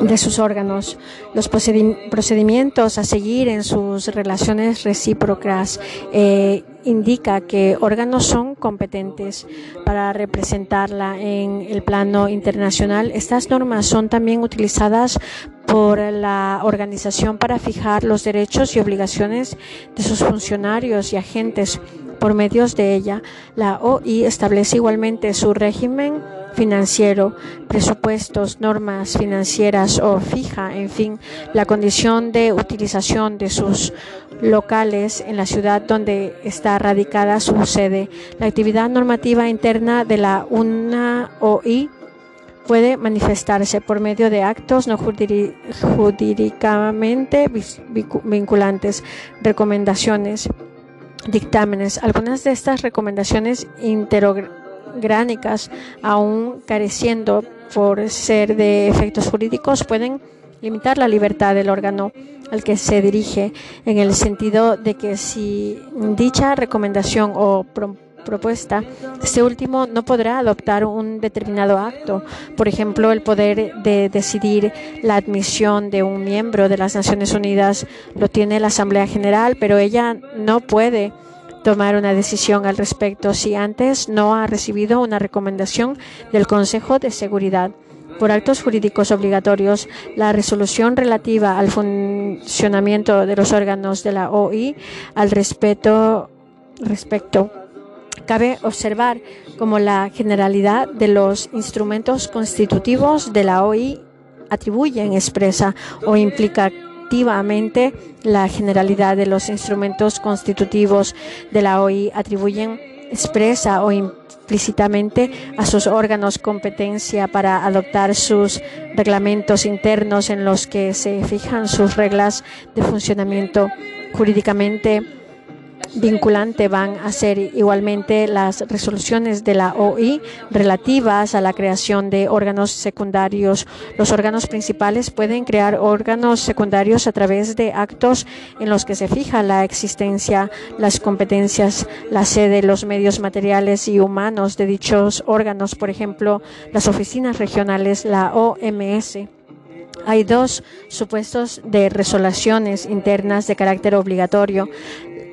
de sus órganos, los procedimientos a seguir en sus relaciones recíprocas eh, indica que órganos son competentes para representarla en el plano internacional. Estas normas son también utilizadas por la organización para fijar los derechos y obligaciones de sus funcionarios y agentes por medios de ella. La OI establece igualmente su régimen financiero, presupuestos, normas financieras o fija, en fin, la condición de utilización de sus locales en la ciudad donde está radicada su sede. La actividad normativa interna de la UNAOI puede manifestarse por medio de actos no jurídicamente vinculantes, recomendaciones, dictámenes. Algunas de estas recomendaciones interrogan gránicas, aún careciendo por ser de efectos jurídicos, pueden limitar la libertad del órgano al que se dirige, en el sentido de que si dicha recomendación o propuesta, este último no podrá adoptar un determinado acto. Por ejemplo, el poder de decidir la admisión de un miembro de las Naciones Unidas lo tiene la Asamblea General, pero ella no puede tomar una decisión al respecto si antes no ha recibido una recomendación del Consejo de Seguridad. Por actos jurídicos obligatorios, la resolución relativa al funcionamiento de los órganos de la OI al respeto, respecto. Cabe observar como la generalidad de los instrumentos constitutivos de la OI atribuyen expresa o implica la generalidad de los instrumentos constitutivos de la OI atribuyen expresa o implícitamente a sus órganos competencia para adoptar sus reglamentos internos en los que se fijan sus reglas de funcionamiento jurídicamente vinculante van a ser igualmente las resoluciones de la OI relativas a la creación de órganos secundarios. Los órganos principales pueden crear órganos secundarios a través de actos en los que se fija la existencia, las competencias, la sede, los medios materiales y humanos de dichos órganos, por ejemplo, las oficinas regionales, la OMS. Hay dos supuestos de resoluciones internas de carácter obligatorio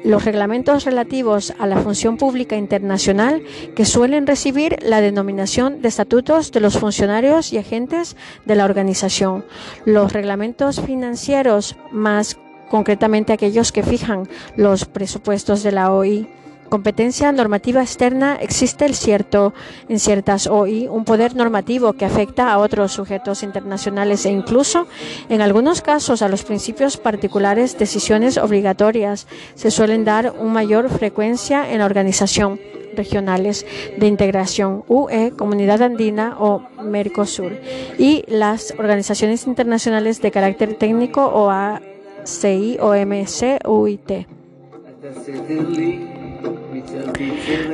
los reglamentos relativos a la función pública internacional que suelen recibir la denominación de estatutos de los funcionarios y agentes de la organización. Los reglamentos financieros, más concretamente aquellos que fijan los presupuestos de la OI, competencia normativa externa existe el cierto en ciertas OI un poder normativo que afecta a otros sujetos internacionales e incluso en algunos casos a los principios particulares decisiones obligatorias se suelen dar una mayor frecuencia en la organización regionales de integración UE, Comunidad Andina o Mercosur y las organizaciones internacionales de carácter técnico o ACI, OMC, UIT.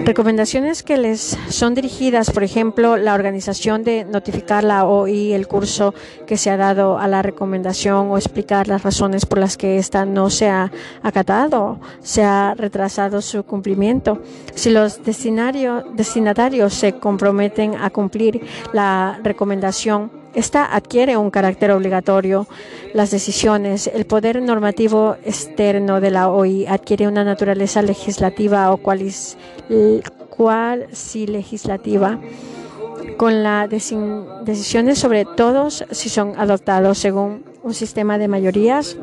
Recomendaciones que les son dirigidas, por ejemplo, la organización de notificar la OI el curso que se ha dado a la recomendación o explicar las razones por las que ésta no se ha acatado, se ha retrasado su cumplimiento. Si los destinatarios se comprometen a cumplir la recomendación, esta adquiere un carácter obligatorio. Las decisiones, el poder normativo externo de la OI adquiere una naturaleza legislativa o cuasi legislativa con las decisiones sobre todos si son adoptados según un sistema de mayorías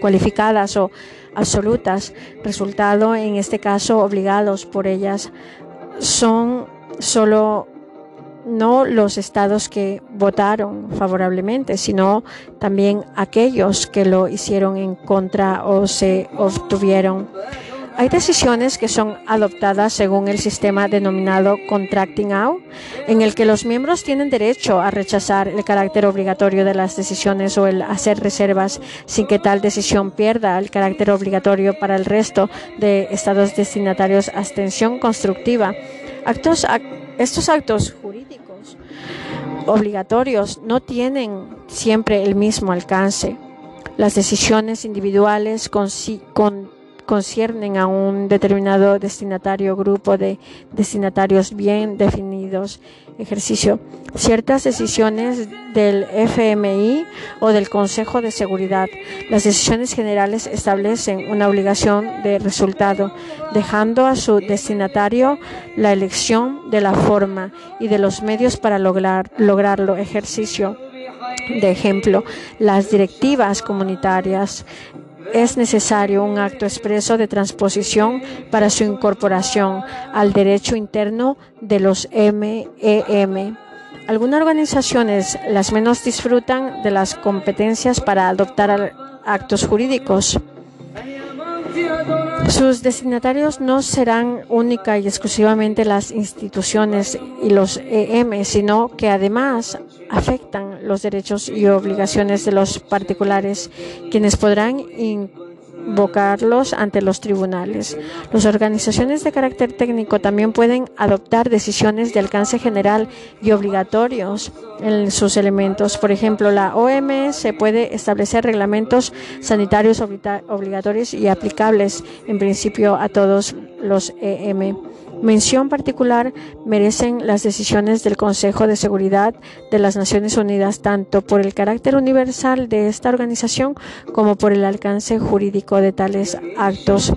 cualificadas o absolutas, resultado en este caso obligados por ellas, son solo no los estados que votaron favorablemente, sino también aquellos que lo hicieron en contra o se obtuvieron. Hay decisiones que son adoptadas según el sistema denominado Contracting Out, en el que los miembros tienen derecho a rechazar el carácter obligatorio de las decisiones o el hacer reservas sin que tal decisión pierda el carácter obligatorio para el resto de estados destinatarios. Abstención constructiva. Estos actos obligatorios no tienen siempre el mismo alcance. Las decisiones individuales con, con conciernen a un determinado destinatario, grupo de destinatarios bien definidos. Ejercicio. Ciertas decisiones del FMI o del Consejo de Seguridad. Las decisiones generales establecen una obligación de resultado, dejando a su destinatario la elección de la forma y de los medios para lograr, lograrlo. Ejercicio. De ejemplo, las directivas comunitarias es necesario un acto expreso de transposición para su incorporación al derecho interno de los MEM. E Algunas organizaciones, las menos, disfrutan de las competencias para adoptar actos jurídicos. Sus destinatarios no serán única y exclusivamente las instituciones y los EM, sino que además afectan los derechos y obligaciones de los particulares, quienes podrán invocarlos ante los tribunales. Las organizaciones de carácter técnico también pueden adoptar decisiones de alcance general y obligatorios en sus elementos. Por ejemplo, la OMS puede establecer reglamentos sanitarios obligatorios y aplicables en principio a todos los EM. Mención particular merecen las decisiones del Consejo de Seguridad de las Naciones Unidas, tanto por el carácter universal de esta organización como por el alcance jurídico de tales actos.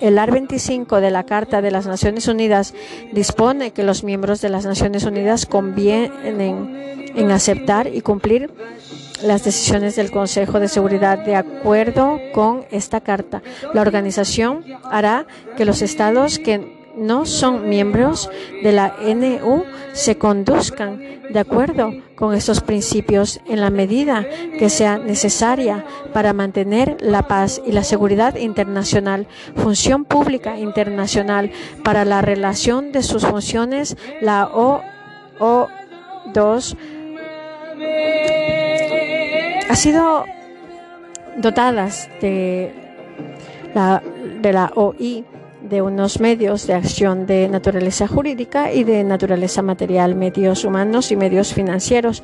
El AR 25 de la Carta de las Naciones Unidas dispone que los miembros de las Naciones Unidas convienen en aceptar y cumplir las decisiones del Consejo de Seguridad de acuerdo con esta carta. La organización hará que los estados que no son miembros de la NU se conduzcan de acuerdo con estos principios en la medida que sea necesaria para mantener la paz y la seguridad internacional, función pública internacional para la relación de sus funciones, la O2 ha sido dotadas de la, de la OI de unos medios de acción de naturaleza jurídica y de naturaleza material, medios humanos y medios financieros.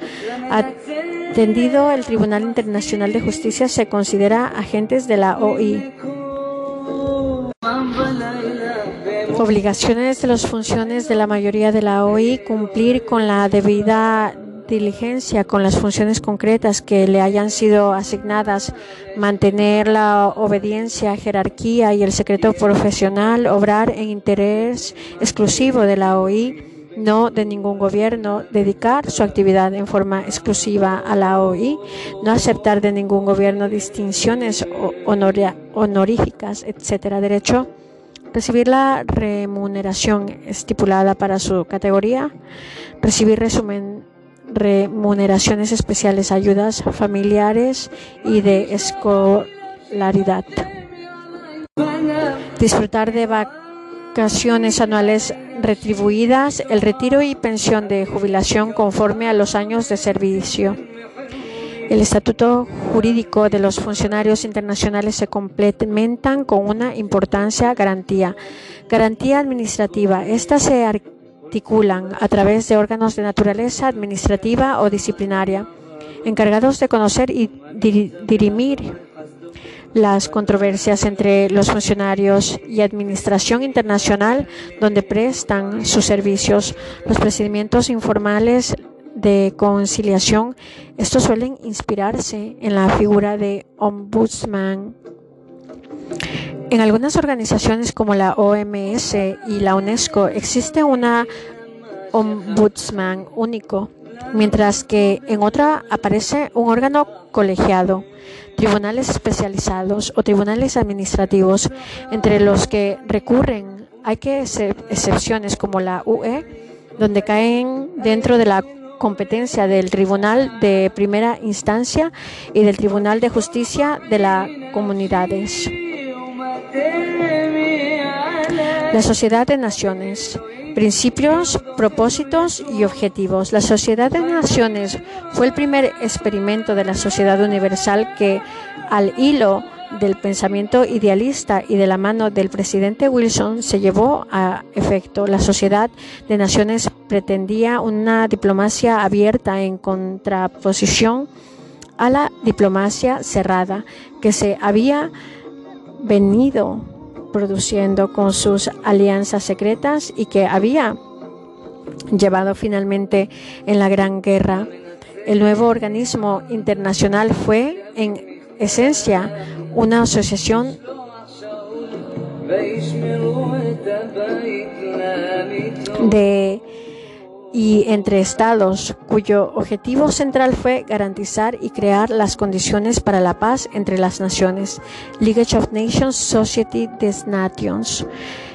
Atendido el Tribunal Internacional de Justicia, se considera agentes de la OI. Obligaciones de las funciones de la mayoría de la OI cumplir con la debida diligencia con las funciones concretas que le hayan sido asignadas, mantener la obediencia, jerarquía y el secreto profesional, obrar en interés exclusivo de la OI, no de ningún gobierno, dedicar su actividad en forma exclusiva a la OI, no aceptar de ningún gobierno distinciones honoríficas, etcétera. Derecho recibir la remuneración estipulada para su categoría, recibir remuneraciones especiales, ayudas familiares y de escolaridad, disfrutar de vacaciones anuales retribuidas, el retiro y pensión de jubilación conforme a los años de servicio. El estatuto jurídico de los funcionarios internacionales se complementan con una importancia garantía. Garantía administrativa. Estas se articulan a través de órganos de naturaleza administrativa o disciplinaria, encargados de conocer y dirimir las controversias entre los funcionarios y administración internacional donde prestan sus servicios, los procedimientos informales de conciliación, estos suelen inspirarse en la figura de ombudsman. En algunas organizaciones como la OMS y la UNESCO existe una ombudsman único, mientras que en otra aparece un órgano colegiado, tribunales especializados o tribunales administrativos, entre los que recurren. Hay que excepciones como la UE, donde caen dentro de la competencia del Tribunal de Primera Instancia y del Tribunal de Justicia de las Comunidades. La Sociedad de Naciones. Principios, propósitos y objetivos. La Sociedad de Naciones fue el primer experimento de la sociedad universal que, al hilo del pensamiento idealista y de la mano del presidente Wilson se llevó a efecto. La Sociedad de Naciones pretendía una diplomacia abierta en contraposición a la diplomacia cerrada que se había venido produciendo con sus alianzas secretas y que había llevado finalmente en la Gran Guerra. El nuevo organismo internacional fue en esencia una asociación de y entre estados cuyo objetivo central fue garantizar y crear las condiciones para la paz entre las naciones. League of Nations Society des Nations,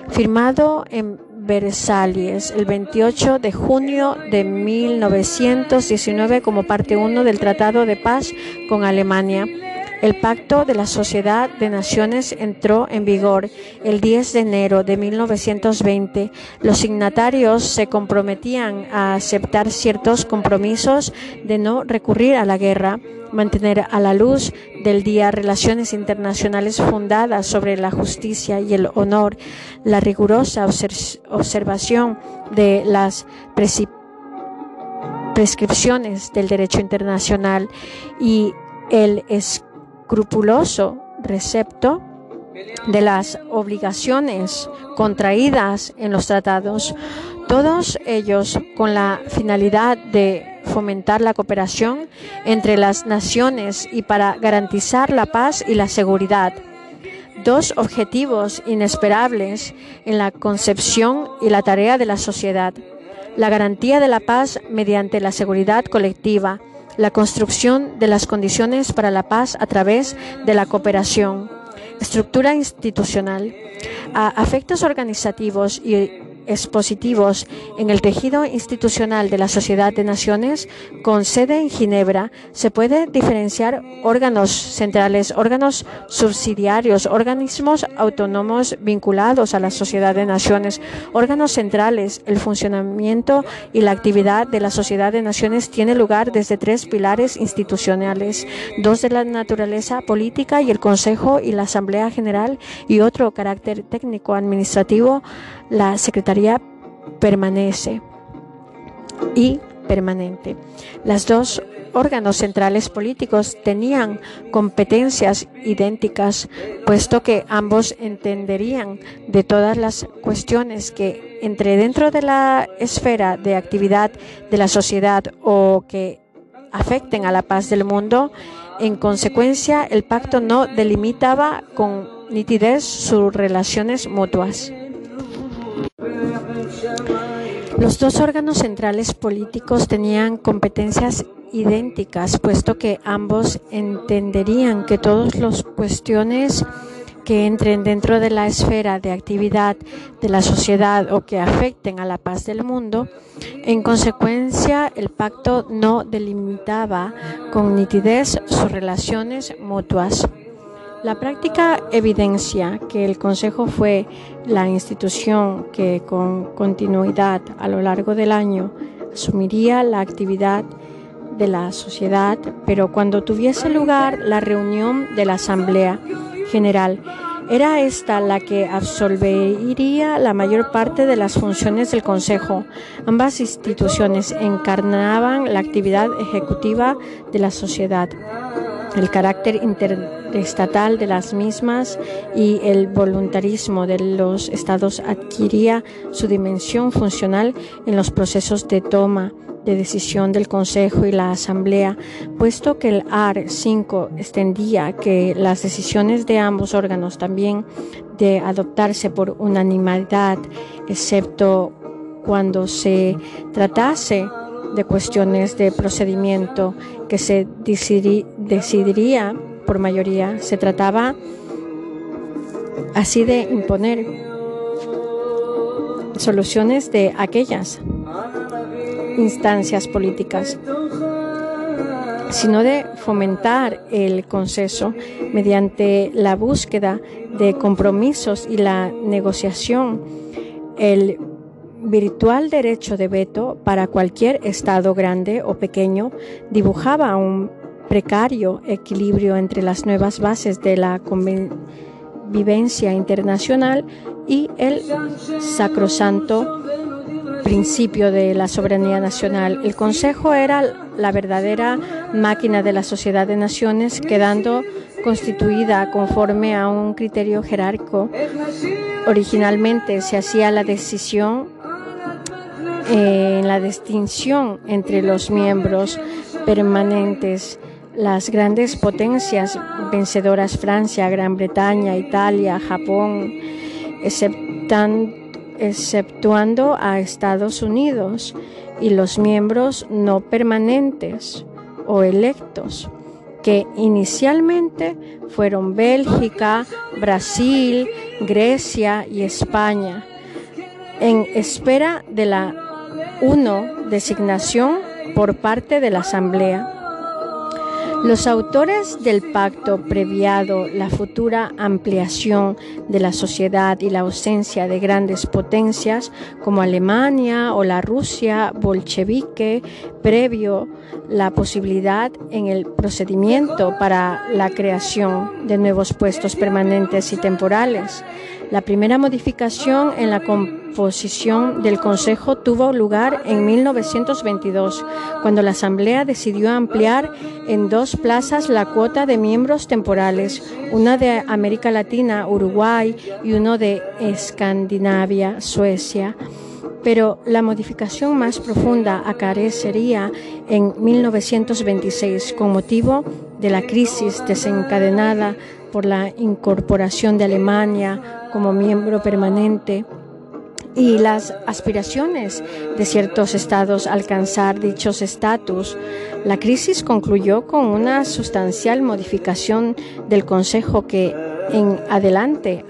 firmado en Versalles el 28 de junio de 1919 como parte 1 del Tratado de Paz con Alemania el Pacto de la Sociedad de Naciones entró en vigor el 10 de enero de 1920. Los signatarios se comprometían a aceptar ciertos compromisos de no recurrir a la guerra, mantener a la luz del día relaciones internacionales fundadas sobre la justicia y el honor, la rigurosa observación de las prescripciones del derecho internacional y el escrupuloso recepto de las obligaciones contraídas en los tratados, todos ellos con la finalidad de fomentar la cooperación entre las naciones y para garantizar la paz y la seguridad. Dos objetivos inesperables en la concepción y la tarea de la sociedad. La garantía de la paz mediante la seguridad colectiva la construcción de las condiciones para la paz a través de la cooperación, estructura institucional, a afectos organizativos y expositivos en el tejido institucional de la Sociedad de Naciones con sede en Ginebra, se puede diferenciar órganos centrales, órganos subsidiarios, organismos autónomos vinculados a la Sociedad de Naciones, órganos centrales. El funcionamiento y la actividad de la Sociedad de Naciones tiene lugar desde tres pilares institucionales, dos de la naturaleza política y el Consejo y la Asamblea General y otro carácter técnico administrativo la Secretaría permanece y permanente. Las dos órganos centrales políticos tenían competencias idénticas, puesto que ambos entenderían de todas las cuestiones que entre dentro de la esfera de actividad de la sociedad o que afecten a la paz del mundo. En consecuencia, el pacto no delimitaba con nitidez sus relaciones mutuas. Los dos órganos centrales políticos tenían competencias idénticas, puesto que ambos entenderían que todas las cuestiones que entren dentro de la esfera de actividad de la sociedad o que afecten a la paz del mundo. En consecuencia, el pacto no delimitaba con nitidez sus relaciones mutuas. La práctica evidencia que el Consejo fue la institución que con continuidad a lo largo del año asumiría la actividad de la sociedad, pero cuando tuviese lugar la reunión de la Asamblea General, era esta la que absolvería la mayor parte de las funciones del Consejo. Ambas instituciones encarnaban la actividad ejecutiva de la sociedad, el carácter interestatal de las mismas y el voluntarismo de los estados adquiría su dimensión funcional en los procesos de toma de decisión del Consejo y la Asamblea, puesto que el AR 5 extendía que las decisiones de ambos órganos también de adoptarse por unanimidad, excepto cuando se tratase de cuestiones de procedimiento que se decidiría por mayoría. Se trataba así de imponer soluciones de aquellas instancias políticas, sino de fomentar el consenso mediante la búsqueda de compromisos y la negociación. El virtual derecho de veto para cualquier Estado grande o pequeño dibujaba un precario equilibrio entre las nuevas bases de la convivencia internacional y el sacrosanto principio de la soberanía nacional. El Consejo era la verdadera máquina de la sociedad de naciones, quedando constituida conforme a un criterio jerárquico. Originalmente se hacía la decisión en la distinción entre los miembros permanentes. Las grandes potencias vencedoras, Francia, Gran Bretaña, Italia, Japón, exceptuando a Estados Unidos y los miembros no permanentes o electos, que inicialmente fueron Bélgica, Brasil, Grecia y España, en espera de la uno designación por parte de la Asamblea. Los autores del pacto previado la futura ampliación de la sociedad y la ausencia de grandes potencias como Alemania o la Rusia bolchevique previo la posibilidad en el procedimiento para la creación de nuevos puestos permanentes y temporales. La primera modificación en la composición del Consejo tuvo lugar en 1922, cuando la Asamblea decidió ampliar en dos plazas la cuota de miembros temporales, una de América Latina, Uruguay, y uno de Escandinavia, Suecia. Pero la modificación más profunda acarecería en 1926 con motivo de la crisis desencadenada por la incorporación de Alemania como miembro permanente y las aspiraciones de ciertos estados a alcanzar dichos estatus, la crisis concluyó con una sustancial modificación del Consejo que en adelante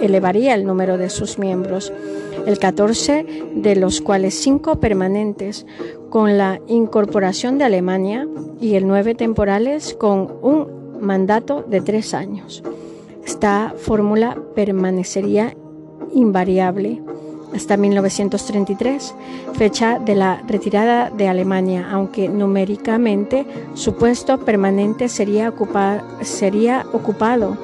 elevaría el número de sus miembros, el 14 de los cuales cinco permanentes con la incorporación de Alemania y el nueve temporales con un mandato de tres años. Esta fórmula permanecería invariable hasta 1933, fecha de la retirada de Alemania, aunque numéricamente su puesto permanente sería, ocupado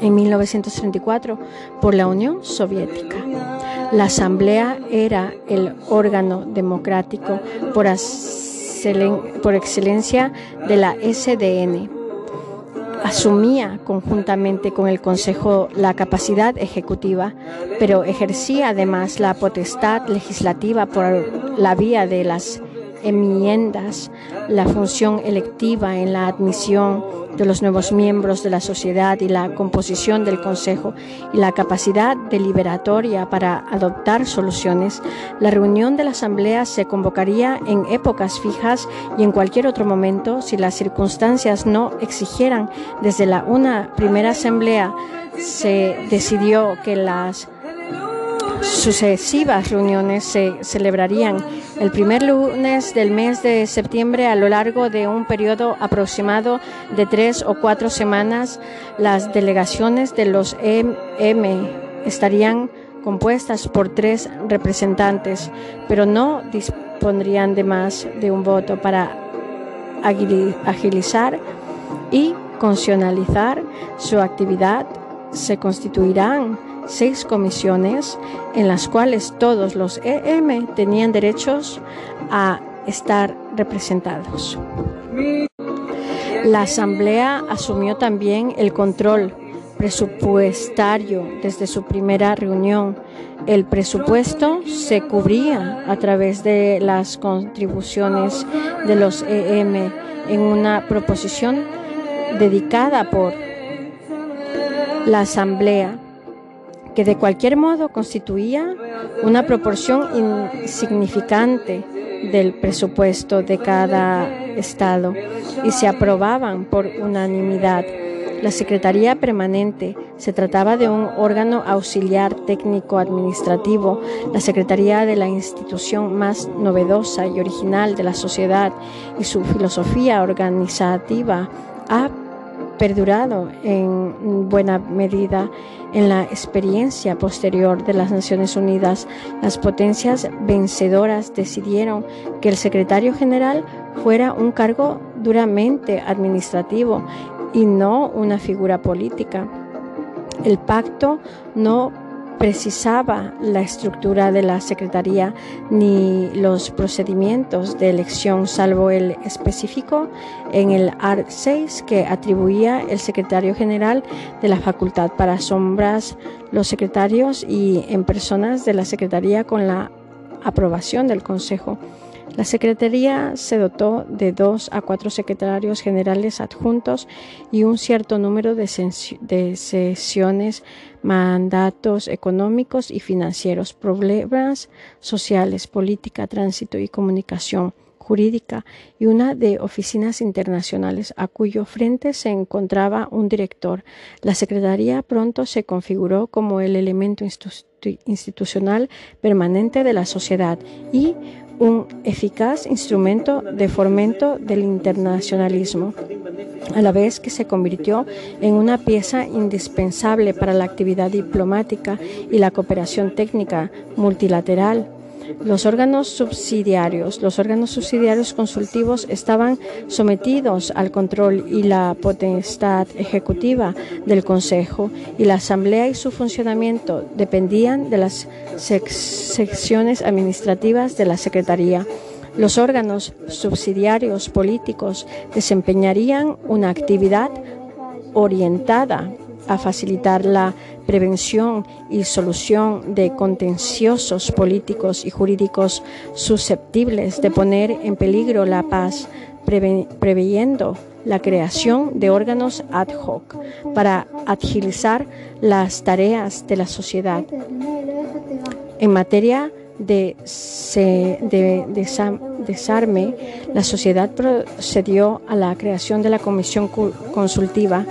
en 1934 por la Unión Soviética. La Asamblea era el órgano democrático por, por excelencia de la SDN asumía conjuntamente con el Consejo la capacidad ejecutiva, pero ejercía además la potestad legislativa por la vía de las enmiendas, la función electiva en la admisión de los nuevos miembros de la sociedad y la composición del Consejo y la capacidad deliberatoria para adoptar soluciones, la reunión de la Asamblea se convocaría en épocas fijas y en cualquier otro momento si las circunstancias no exigieran. Desde la una primera Asamblea se decidió que las sucesivas reuniones se celebrarían el primer lunes del mes de septiembre a lo largo de un periodo aproximado de tres o cuatro semanas. Las delegaciones de los EM estarían compuestas por tres representantes, pero no dispondrían de más de un voto para agilizar y constitucionalizar su actividad. Se constituirán seis comisiones en las cuales todos los EM tenían derechos a estar representados. La Asamblea asumió también el control presupuestario desde su primera reunión. El presupuesto se cubría a través de las contribuciones de los EM en una proposición dedicada por la Asamblea que de cualquier modo constituía una proporción insignificante del presupuesto de cada Estado y se aprobaban por unanimidad. La Secretaría Permanente se trataba de un órgano auxiliar técnico administrativo, la Secretaría de la institución más novedosa y original de la sociedad y su filosofía organizativa ha perdurado en buena medida en la experiencia posterior de las Naciones Unidas. Las potencias vencedoras decidieron que el secretario general fuera un cargo duramente administrativo y no una figura política. El pacto no precisaba la estructura de la Secretaría ni los procedimientos de elección, salvo el específico en el ART 6 que atribuía el secretario general de la facultad para sombras los secretarios y en personas de la Secretaría con la aprobación del Consejo. La Secretaría se dotó de dos a cuatro secretarios generales adjuntos y un cierto número de, sesiones, mandatos económicos y financieros, problemas sociales, política, tránsito y comunicación jurídica y una de oficinas internacionales a cuyo frente se encontraba un director. La Secretaría pronto se configuró como el elemento institucional permanente de la sociedad y un eficaz instrumento de fomento del internacionalismo, a la vez que se convirtió en una pieza indispensable para la actividad diplomática y la cooperación técnica multilateral los órganos subsidiarios, los órganos subsidiarios consultivos estaban sometidos al control y la potestad ejecutiva del Consejo y la Asamblea y su funcionamiento dependían de las secciones administrativas de la Secretaría. Los órganos subsidiarios políticos desempeñarían una actividad orientada a facilitar la prevención y solución de contenciosos políticos y jurídicos susceptibles de poner en peligro la paz, preveyendo la creación de órganos ad hoc para agilizar las tareas de la sociedad. En materia de, desarme, la sociedad procedió a la creación de la Comisión Consultiva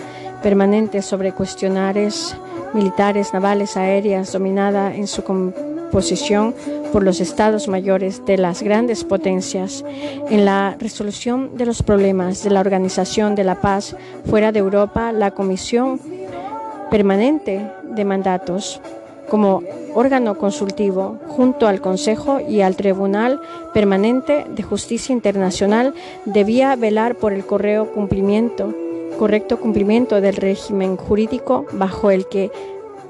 Permanente sobre Cuestionarios militares, navales, aéreas, dominada en su composición por los estados mayores de las grandes potencias. En la resolución de los problemas de la organización de la paz fuera de Europa, la Comisión Permanente de Mandatos como órgano consultivo junto al Consejo y al Tribunal Permanente de Justicia Internacional debía velar por el correo cumplimiento correcto cumplimiento del régimen jurídico bajo el que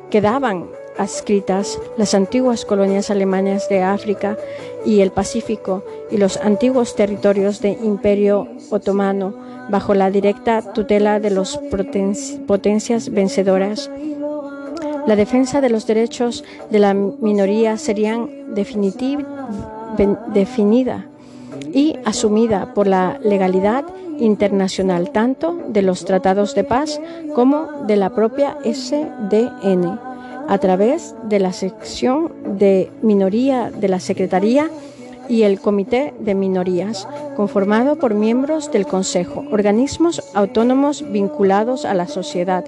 quedaban adscritas las antiguas colonias alemanas de África y el Pacífico y los antiguos territorios de Imperio Otomano bajo la directa tutela de las potencias vencedoras. La defensa de los derechos de la minoría serían definida y asumida por la legalidad internacional, tanto de los tratados de paz como de la propia SDN, a través de la sección de minoría de la Secretaría y el Comité de Minorías, conformado por miembros del Consejo, organismos autónomos vinculados a la sociedad.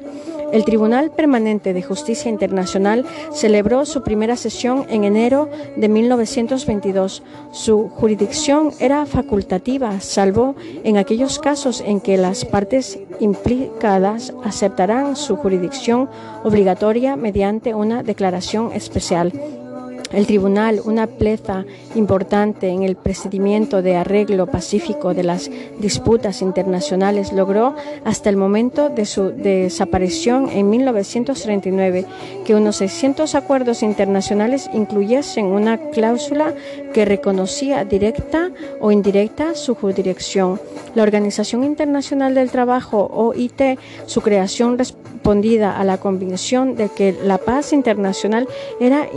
El Tribunal Permanente de Justicia Internacional celebró su primera sesión en enero de 1922. Su jurisdicción era facultativa, salvo en aquellos casos en que las partes implicadas aceptarán su jurisdicción obligatoria mediante una declaración especial. El tribunal, una pleza importante en el procedimiento de arreglo pacífico de las disputas internacionales, logró hasta el momento de su desaparición en 1939 que unos 600 acuerdos internacionales incluyesen una cláusula que reconocía directa o indirecta su jurisdicción. La Organización Internacional del Trabajo, OIT, su creación respondida a la convicción de que la paz internacional era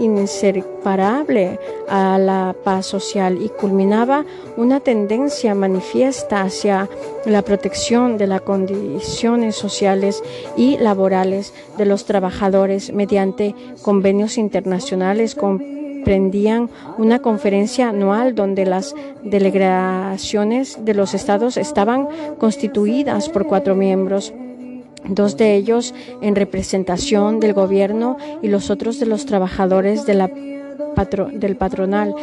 a la paz social y culminaba una tendencia manifiesta hacia la protección de las condiciones sociales y laborales de los trabajadores mediante convenios internacionales. Comprendían una conferencia anual donde las delegaciones de los estados estaban constituidas por cuatro miembros dos de ellos en representación del gobierno y los otros de los trabajadores de la del patronal.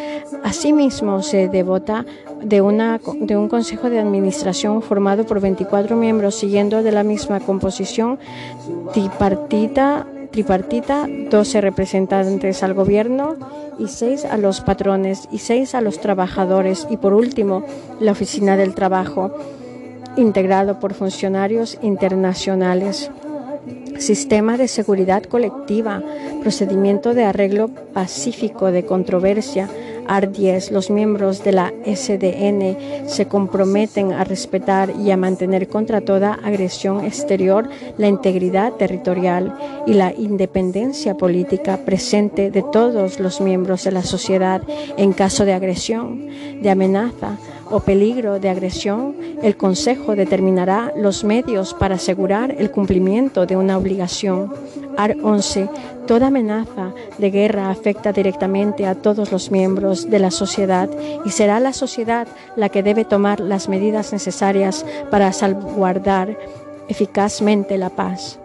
Asimismo, se devota de, una, de un consejo de administración formado por 24 miembros, siguiendo de la misma composición tripartita, tripartita 12 representantes al gobierno y 6 a los patrones y 6 a los trabajadores y por último la oficina del trabajo integrado por funcionarios internacionales. Sistema de seguridad colectiva, procedimiento de arreglo pacífico de controversia, AR-10, los miembros de la SDN se comprometen a respetar y a mantener contra toda agresión exterior la integridad territorial y la independencia política presente de todos los miembros de la sociedad en caso de agresión, de amenaza o peligro de agresión, el Consejo determinará los medios para asegurar el cumplimiento de una obligación. AR 11. Toda amenaza de guerra afecta directamente a todos los miembros de la sociedad y será la sociedad la que debe tomar las medidas necesarias para salvaguardar eficazmente la paz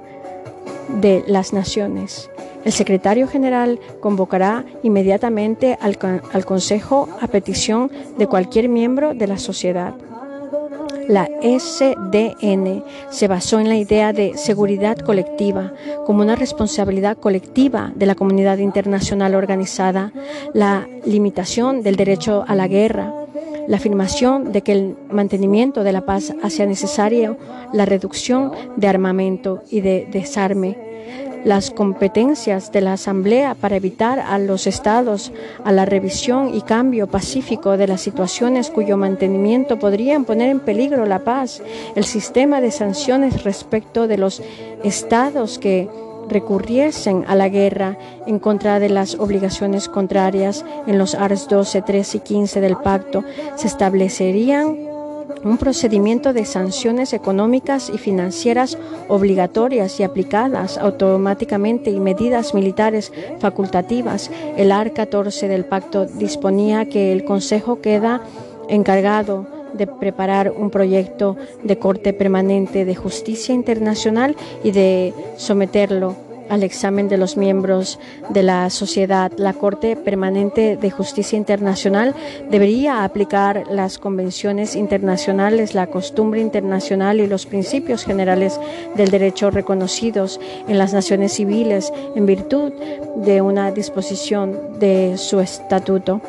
de las naciones. El secretario general convocará inmediatamente al, Consejo a petición de cualquier miembro de la sociedad. La SDN se basó en la idea de seguridad colectiva como una responsabilidad colectiva de la comunidad internacional organizada, la limitación del derecho a la guerra, la afirmación de que el mantenimiento de la paz hacía necesario la reducción de armamento y de desarme las competencias de la Asamblea para evitar a los Estados a la revisión y cambio pacífico de las situaciones cuyo mantenimiento podrían poner en peligro la paz, el sistema de sanciones respecto de los Estados que recurriesen a la guerra en contra de las obligaciones contrarias en los ars 12, 13 y 15 del pacto, se establecerían un procedimiento de sanciones económicas y financieras obligatorias y aplicadas automáticamente y medidas militares facultativas. El AR 14 del pacto disponía que el Consejo queda encargado de preparar un proyecto de Corte Permanente de Justicia Internacional y de someterlo al examen de los miembros de la sociedad. La Corte Permanente de Justicia Internacional debería aplicar las convenciones internacionales, la costumbre internacional y los principios generales del derecho reconocidos en las naciones civiles en virtud de una disposición de su estatuto.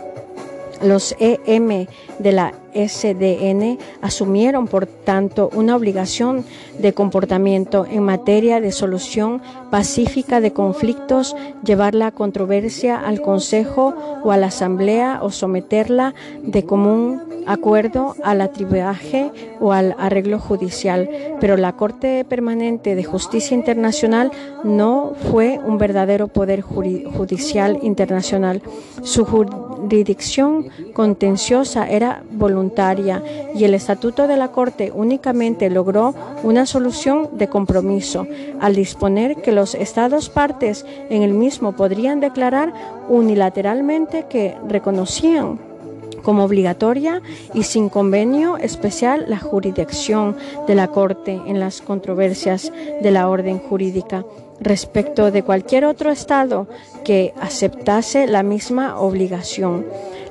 Los EM de la SDN asumieron, por tanto, una obligación de comportamiento en materia de solución pacífica de conflictos, llevar la controversia al Consejo o a la Asamblea o someterla de común acuerdo al atribuaje o al arreglo judicial. Pero la Corte Permanente de Justicia Internacional no fue un verdadero poder judicial internacional. Su jurisdicción contenciosa era voluntaria y el estatuto de la Corte únicamente logró una solución de compromiso. Al disponer que los estados partes en el mismo podrían declarar unilateralmente que reconocían como obligatoria y sin convenio especial la jurisdicción de la Corte en las controversias de la orden jurídica respecto de cualquier otro Estado que aceptase la misma obligación.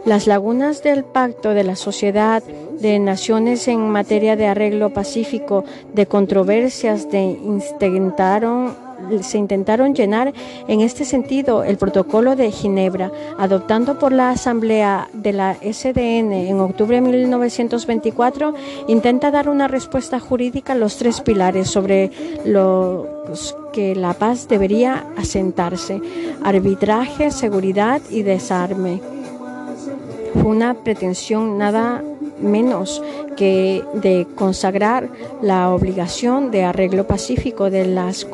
Las lagunas del Pacto de la Sociedad de Naciones en materia de arreglo pacífico de controversias de intentaron se intentaron llenar en este sentido el protocolo de Ginebra, adoptando por la Asamblea de la SDN en octubre de 1924, intenta dar una respuesta jurídica a los tres pilares sobre los que la paz debería asentarse, arbitraje, seguridad y desarme. Fue una pretensión nada menos que de consagrar la obligación de arreglo pacífico de las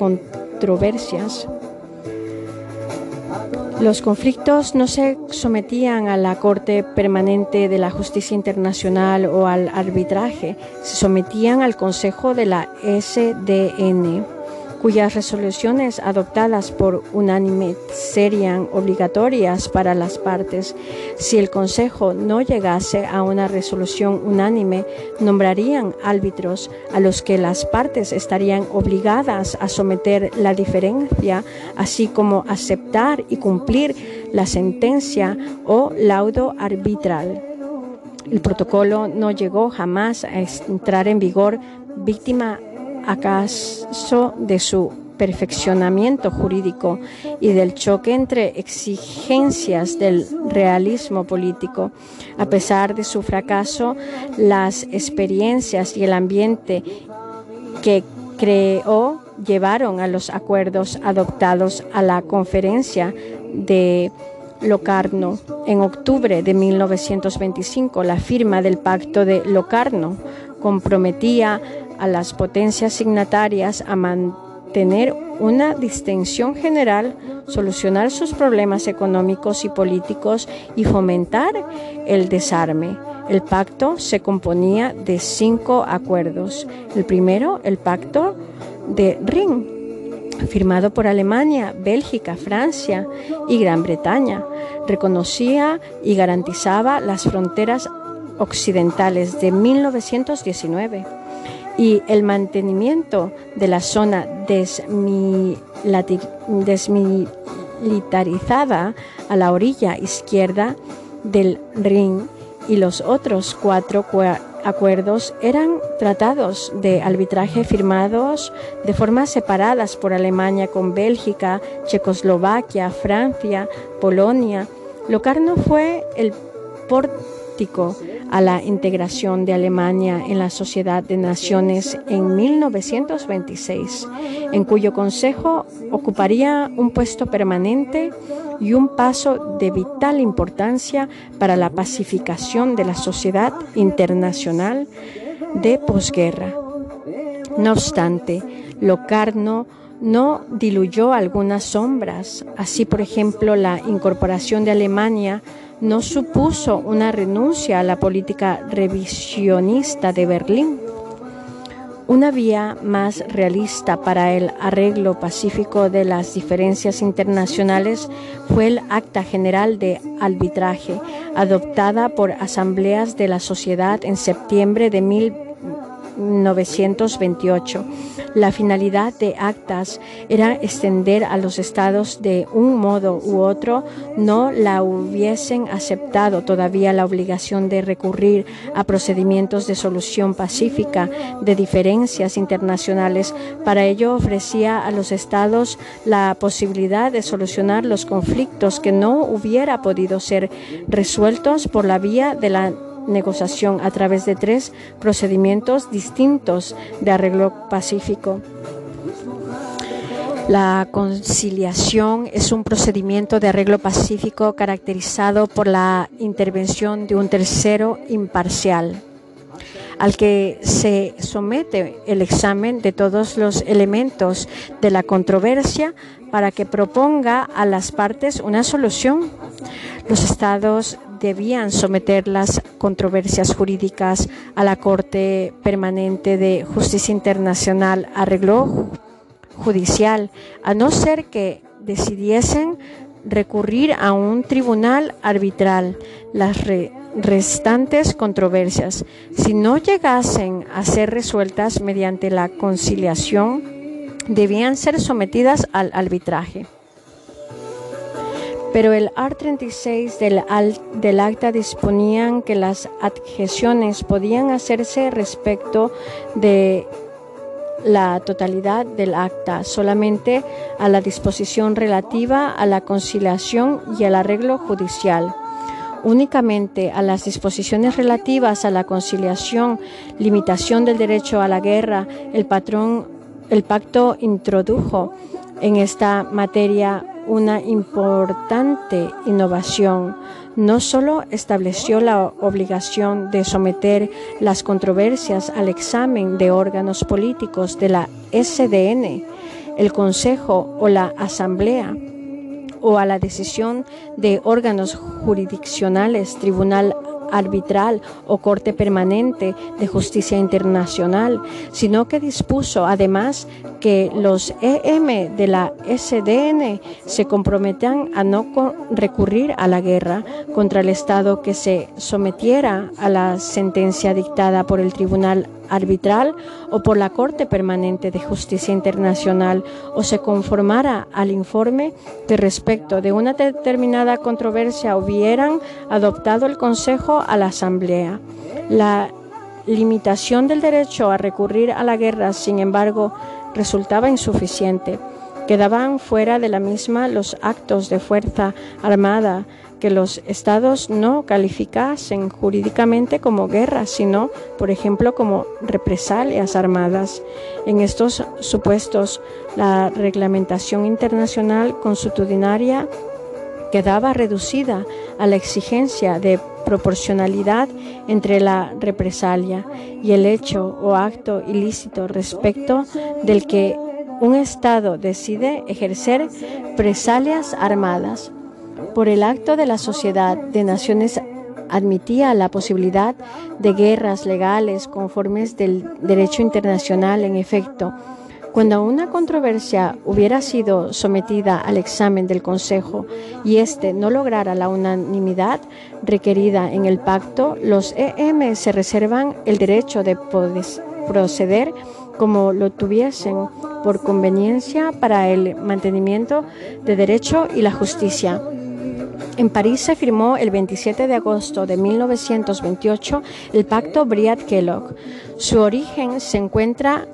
controversias. Los conflictos no se sometían a la Corte Permanente de la Justicia Internacional o al arbitraje, se sometían al Consejo de la SDN cuyas resoluciones adoptadas por unánime serían obligatorias para las partes. Si el Consejo no llegase a una resolución unánime, nombrarían árbitros a los que las partes estarían obligadas a someter la diferencia, así como aceptar y cumplir la sentencia o laudo arbitral. El protocolo no llegó jamás a entrar en vigor víctima acaso de su perfeccionamiento jurídico y del choque entre exigencias del realismo político. A pesar de su fracaso, las experiencias y el ambiente que creó llevaron a los acuerdos adoptados a la conferencia de Locarno. En octubre de 1925, la firma del Pacto de Locarno comprometía a las potencias signatarias a mantener una distinción general, solucionar sus problemas económicos y políticos y fomentar el desarme. El pacto se componía de cinco acuerdos. El primero, el pacto de Ring, firmado por Alemania, Bélgica, Francia y Gran Bretaña, reconocía y garantizaba las fronteras occidentales de 1919 y el mantenimiento de la zona desmilitarizada a la orilla izquierda del Rin y los otros cuatro acuerdos eran tratados de arbitraje firmados de formas separadas por Alemania con Bélgica, Checoslovaquia, Francia, Polonia. Locarno fue el pórtico a la integración de Alemania en la Sociedad de Naciones en 1926, en cuyo Consejo ocuparía un puesto permanente y un paso de vital importancia para la pacificación de la sociedad internacional de posguerra. No obstante, Locarno no diluyó algunas sombras, así por ejemplo la incorporación de Alemania no supuso una renuncia a la política revisionista de Berlín. Una vía más realista para el arreglo pacífico de las diferencias internacionales fue el Acta General de Arbitraje, adoptada por asambleas de la sociedad en septiembre de 1928 la finalidad de actas era extender a los estados de un modo u otro no la hubiesen aceptado todavía la obligación de recurrir a procedimientos de solución pacífica de diferencias internacionales. Para ello ofrecía a los estados la posibilidad de solucionar los conflictos que no hubiera podido ser resueltos por la vía de la negociación a través de tres procedimientos distintos de arreglo pacífico. La conciliación es un procedimiento de arreglo pacífico caracterizado por la intervención de un tercero imparcial al que se somete el examen de todos los elementos de la controversia para que proponga a las partes una solución. Los estados debían someter las controversias jurídicas a la Corte Permanente de Justicia Internacional, arreglo judicial, a no ser que decidiesen recurrir a un tribunal arbitral las restantes controversias, si no llegasen a ser resueltas mediante la conciliación, debían ser sometidas al arbitraje. Pero el Art 36 del, del acta disponían que las adjeciones podían hacerse respecto de la totalidad del acta, solamente a la disposición relativa a la conciliación y al arreglo judicial. Únicamente a las disposiciones relativas a la conciliación, limitación del derecho a la guerra, el patrón, el pacto introdujo en esta materia una importante innovación. No solo estableció la obligación de someter las controversias al examen de órganos políticos de la SDN, el Consejo o la Asamblea, o a la decisión de órganos jurisdiccionales, Tribunal arbitral o Corte Permanente de Justicia Internacional, sino que dispuso además que los EM de la SDN se comprometan a no recurrir a la guerra contra el Estado que se sometiera a la sentencia dictada por el Tribunal arbitral o por la Corte Permanente de Justicia Internacional o se conformara al informe que respecto de una determinada controversia hubieran adoptado el Consejo a la Asamblea. La limitación del derecho a recurrir a la guerra, sin embargo, resultaba insuficiente. Quedaban fuera de la misma los actos de fuerza armada que los estados no calificasen jurídicamente como guerra, sino, por ejemplo, como represalias armadas. En estos supuestos, la reglamentación internacional consuetudinaria quedaba reducida a la exigencia de proporcionalidad entre la represalia y el hecho o acto ilícito respecto del que un Estado decide ejercer presalias armadas por el acto de la Sociedad de Naciones admitía la posibilidad de guerras legales conformes del derecho internacional en efecto. Cuando una controversia hubiera sido sometida al examen del Consejo y éste no lograra la unanimidad requerida en el pacto, los EM se reservan el derecho de proceder como lo tuviesen por conveniencia para el mantenimiento de derecho y la justicia. En París se firmó el 27 de agosto de 1928 el Pacto Briat-Kellogg. Su origen se encuentra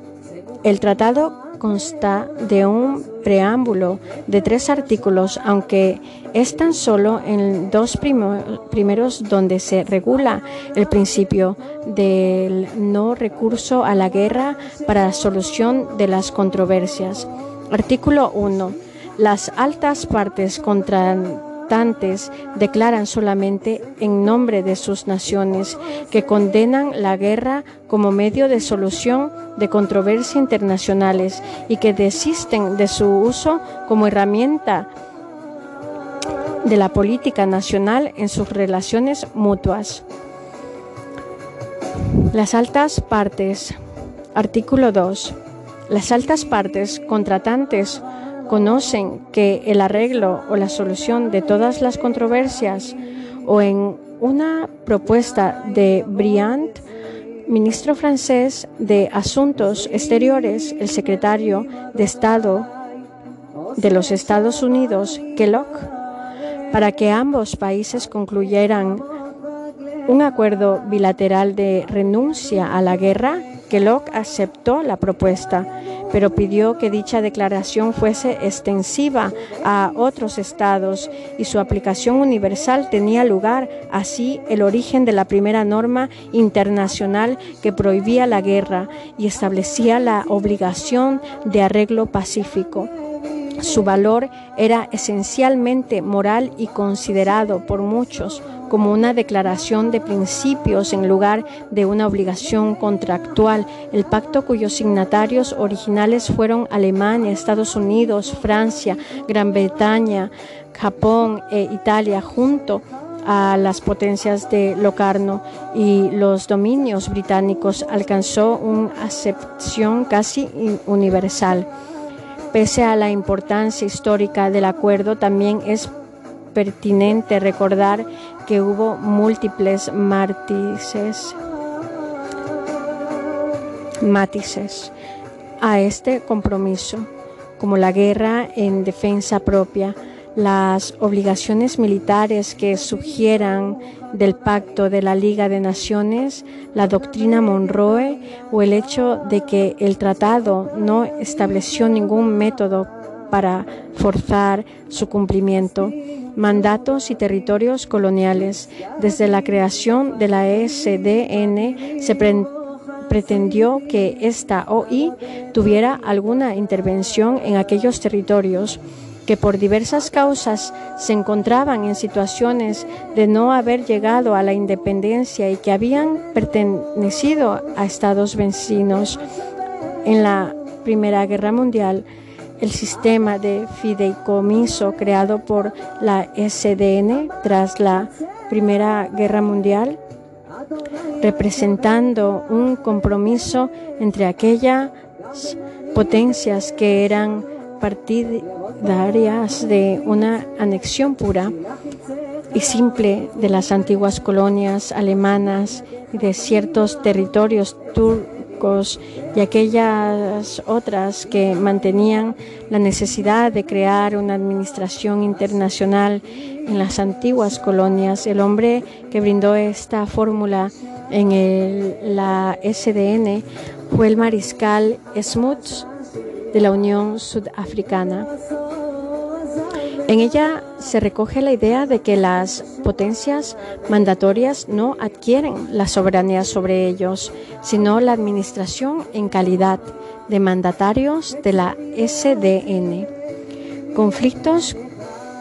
el tratado consta de un preámbulo de tres artículos, aunque es tan solo en dos primeros donde se regula el principio del no recurso a la guerra para la solución de las controversias. Artículo 1. Las altas partes contra declaran solamente en nombre de sus naciones que condenan la guerra como medio de solución de controversias internacionales y que desisten de su uso como herramienta de la política nacional en sus relaciones mutuas. Las altas partes. Artículo 2. Las altas partes contratantes conocen que el arreglo o la solución de todas las controversias o en una propuesta de Briand, ministro francés de Asuntos Exteriores, el secretario de Estado de los Estados Unidos, Kellogg, para que ambos países concluyeran un acuerdo bilateral de renuncia a la guerra, Kellogg aceptó la propuesta pero pidió que dicha declaración fuese extensiva a otros estados y su aplicación universal tenía lugar así el origen de la primera norma internacional que prohibía la guerra y establecía la obligación de arreglo pacífico. Su valor era esencialmente moral y considerado por muchos como una declaración de principios en lugar de una obligación contractual. El pacto cuyos signatarios originales fueron Alemania, Estados Unidos, Francia, Gran Bretaña, Japón e Italia junto a las potencias de Locarno y los dominios británicos alcanzó una acepción casi universal. Pese a la importancia histórica del acuerdo, también es pertinente recordar que hubo múltiples matices a este compromiso, como la guerra en defensa propia, las obligaciones militares que sugieran del pacto de la Liga de Naciones, la doctrina Monroe o el hecho de que el tratado no estableció ningún método para forzar su cumplimiento, mandatos y territorios coloniales. Desde la creación de la SDN se pretendió que esta OI tuviera alguna intervención en aquellos territorios que por diversas causas se encontraban en situaciones de no haber llegado a la independencia y que habían pertenecido a estados vecinos. En la Primera Guerra Mundial, el sistema de fideicomiso creado por la SDN tras la Primera Guerra Mundial, representando un compromiso entre aquellas potencias que eran partidarias de una anexión pura y simple de las antiguas colonias alemanas y de ciertos territorios y aquellas otras que mantenían la necesidad de crear una administración internacional en las antiguas colonias. El hombre que brindó esta fórmula en el, la SDN fue el mariscal Smuts de la Unión Sudafricana. En ella se recoge la idea de que las potencias mandatorias no adquieren la soberanía sobre ellos, sino la administración en calidad de mandatarios de la SDN. Conflictos,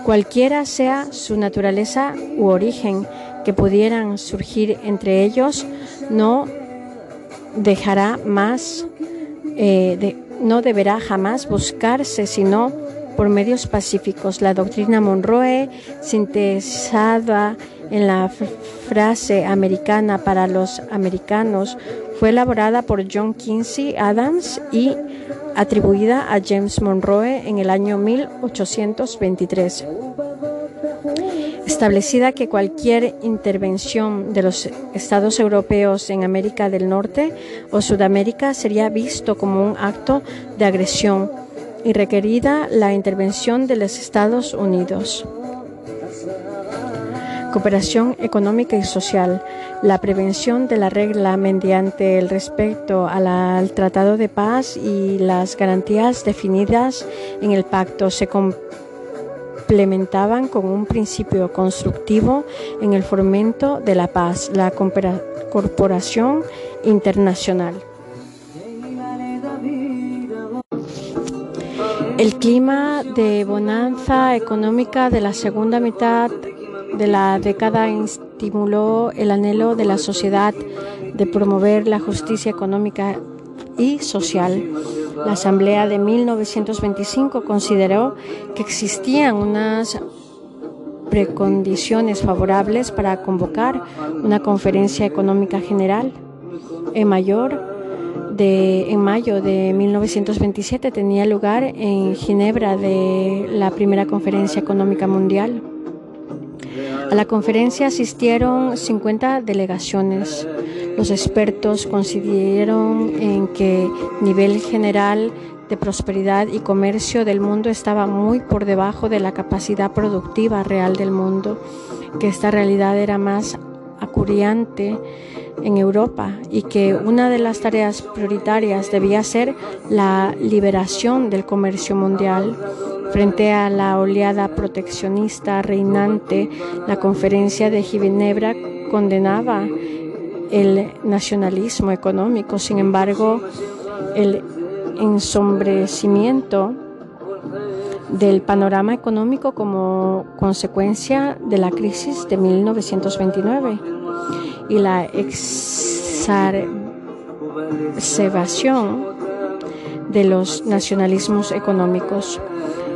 cualquiera sea su naturaleza u origen, que pudieran surgir entre ellos, no dejará más eh, no deberá jamás buscarse sino por medios pacíficos. La doctrina Monroe, sintetizada en la frase americana para los americanos, fue elaborada por John Quincy Adams y atribuida a James Monroe en el año 1823 establecida que cualquier intervención de los estados europeos en América del Norte o Sudamérica sería visto como un acto de agresión y requerida la intervención de los Estados Unidos. Cooperación económica y social. La prevención de la regla mediante el respeto al Tratado de Paz y las garantías definidas en el pacto se implementaban con un principio constructivo en el fomento de la paz, la corporación internacional. El clima de bonanza económica de la segunda mitad de la década estimuló el anhelo de la sociedad de promover la justicia económica y social. La Asamblea de 1925 consideró que existían unas precondiciones favorables para convocar una conferencia económica general. En, mayor de, en mayo de 1927 tenía lugar en Ginebra de la primera conferencia económica mundial. A la conferencia asistieron 50 delegaciones. Los expertos coincidieron en que nivel general de prosperidad y comercio del mundo estaba muy por debajo de la capacidad productiva real del mundo, que esta realidad era más acuriante en Europa y que una de las tareas prioritarias debía ser la liberación del comercio mundial. Frente a la oleada proteccionista reinante, la conferencia de Ginebra condenaba el nacionalismo económico. Sin embargo, el ensombrecimiento del panorama económico como consecuencia de la crisis de 1929 y la exacerbación de los nacionalismos económicos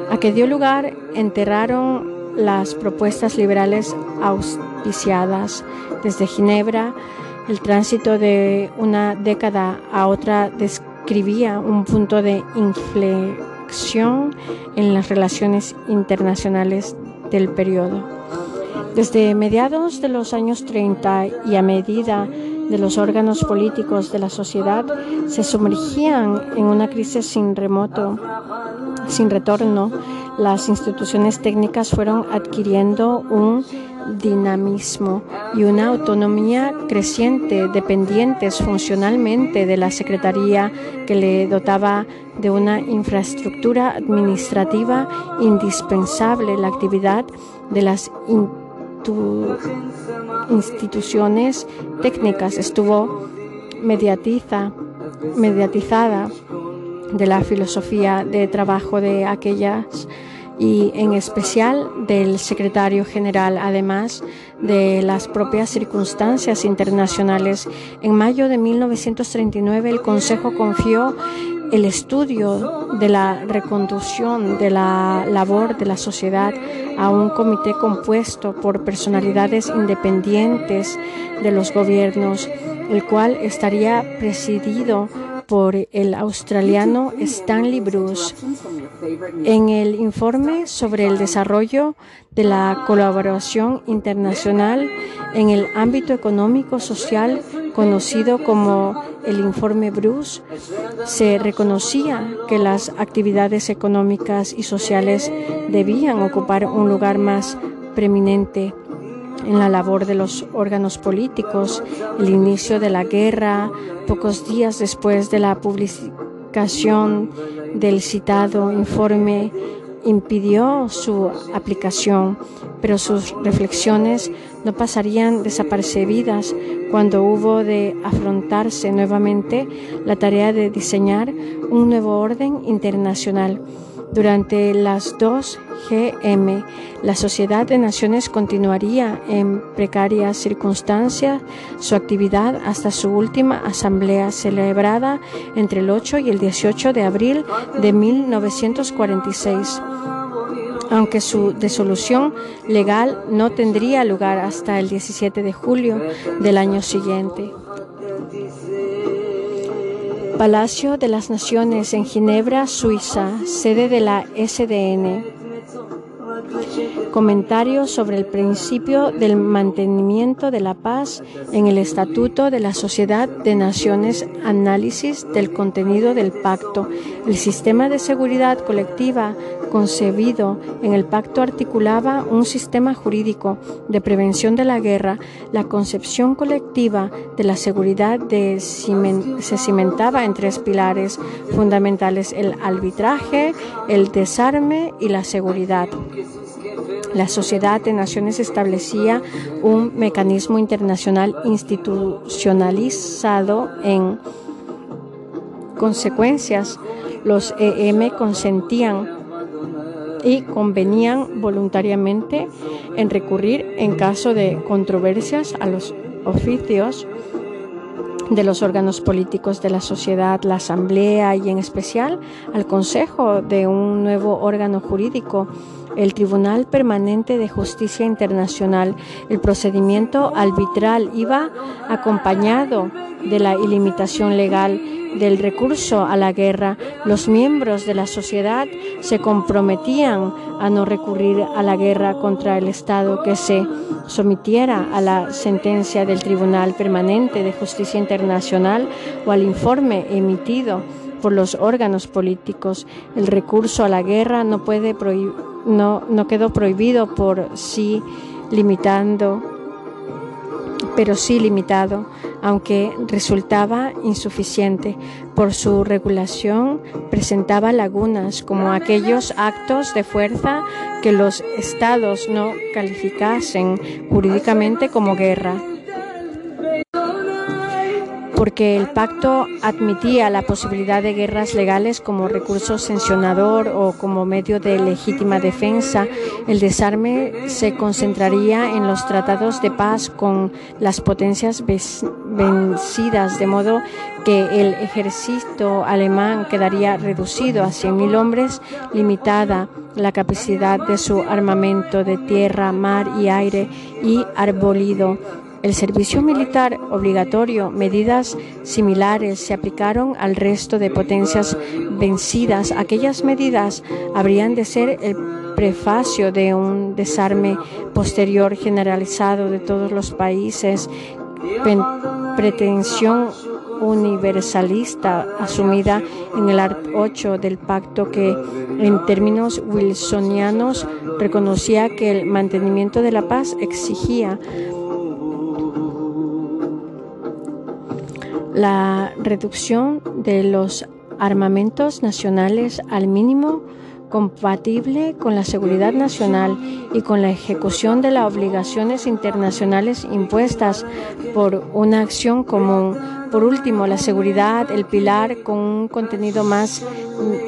a que dio lugar enterraron las propuestas liberales auspiciadas desde Ginebra. El tránsito de una década a otra describía un punto de inflexión en las relaciones internacionales del periodo. Desde mediados de los años 30 y a medida de los órganos políticos de la sociedad se sumergían en una crisis sin remoto, sin retorno, las instituciones técnicas fueron adquiriendo un dinamismo y una autonomía creciente, dependientes funcionalmente de la Secretaría que le dotaba de una infraestructura administrativa indispensable. La actividad de las instituciones técnicas estuvo mediatiza, mediatizada de la filosofía de trabajo de aquellas y en especial del secretario general, además de las propias circunstancias internacionales. En mayo de 1939 el Consejo confió el estudio de la reconducción de la labor de la sociedad a un comité compuesto por personalidades independientes de los gobiernos, el cual estaría presidido por el australiano Stanley Bruce. En el informe sobre el desarrollo de la colaboración internacional en el ámbito económico social, conocido como el informe Bruce, se reconocía que las actividades económicas y sociales debían ocupar un lugar más preeminente en la labor de los órganos políticos, el inicio de la guerra, pocos días después de la publicación del citado informe, impidió su aplicación, pero sus reflexiones no pasarían desapercibidas cuando hubo de afrontarse nuevamente la tarea de diseñar un nuevo orden internacional durante las dos GM, la Sociedad de Naciones continuaría en precarias circunstancias su actividad hasta su última asamblea celebrada entre el 8 y el 18 de abril de 1946 aunque su disolución legal no tendría lugar hasta el 17 de julio del año siguiente. Palacio de las Naciones en Ginebra, Suiza, sede de la SDN. Comentario sobre el principio del mantenimiento de la paz en el Estatuto de la Sociedad de Naciones, análisis del contenido del pacto. El sistema de seguridad colectiva concebido en el pacto articulaba un sistema jurídico de prevención de la guerra. La concepción colectiva de la seguridad se cimentaba en tres pilares fundamentales, el arbitraje, el desarme y la seguridad. La Sociedad de Naciones establecía un mecanismo internacional institucionalizado en consecuencias. Los EM consentían y convenían voluntariamente en recurrir en caso de controversias a los oficios de los órganos políticos de la sociedad, la Asamblea y en especial al Consejo de un nuevo órgano jurídico, el Tribunal Permanente de Justicia Internacional. El procedimiento arbitral iba acompañado de la ilimitación legal del recurso a la guerra, los miembros de la sociedad se comprometían a no recurrir a la guerra contra el Estado que se sometiera a la sentencia del Tribunal Permanente de Justicia Internacional o al informe emitido por los órganos políticos. El recurso a la guerra no, puede no, no quedó prohibido por sí, limitando pero sí limitado, aunque resultaba insuficiente. Por su regulación presentaba lagunas como aquellos actos de fuerza que los estados no calificasen jurídicamente como guerra. Porque el pacto admitía la posibilidad de guerras legales como recurso sancionador o como medio de legítima defensa. El desarme se concentraría en los tratados de paz con las potencias vencidas, de modo que el ejército alemán quedaría reducido a 100.000 hombres, limitada la capacidad de su armamento de tierra, mar y aire y arbolido. El servicio militar obligatorio, medidas similares se aplicaron al resto de potencias vencidas. Aquellas medidas habrían de ser el prefacio de un desarme posterior generalizado de todos los países, pretensión universalista asumida en el art 8 del pacto que en términos wilsonianos reconocía que el mantenimiento de la paz exigía la reducción de los armamentos nacionales al mínimo compatible con la seguridad nacional y con la ejecución de las obligaciones internacionales impuestas por una acción común. Por último, la seguridad, el pilar con un contenido más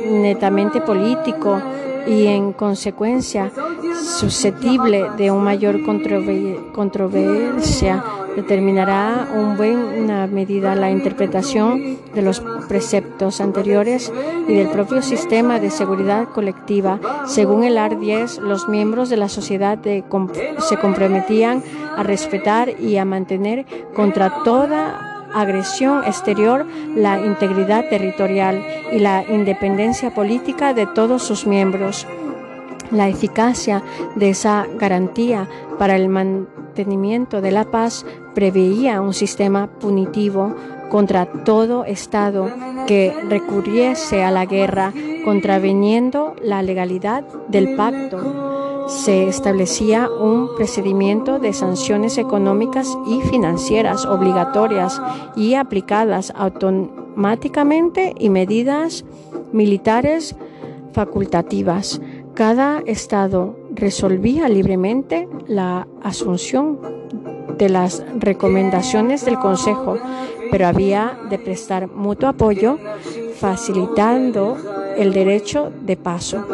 netamente político y en consecuencia susceptible de una mayor controversia determinará en buena medida la interpretación de los preceptos anteriores y del propio sistema de seguridad colectiva. Según el AR 10, los miembros de la sociedad se comprometían a respetar y a mantener contra toda agresión exterior la integridad territorial y la independencia política de todos sus miembros. La eficacia de esa garantía para el mantenimiento de la paz preveía un sistema punitivo contra todo Estado que recurriese a la guerra contraveniendo la legalidad del pacto. Se establecía un procedimiento de sanciones económicas y financieras obligatorias y aplicadas automáticamente y medidas militares facultativas. Cada Estado resolvía libremente la asunción de las recomendaciones del Consejo, pero había de prestar mutuo apoyo, facilitando el derecho de paso.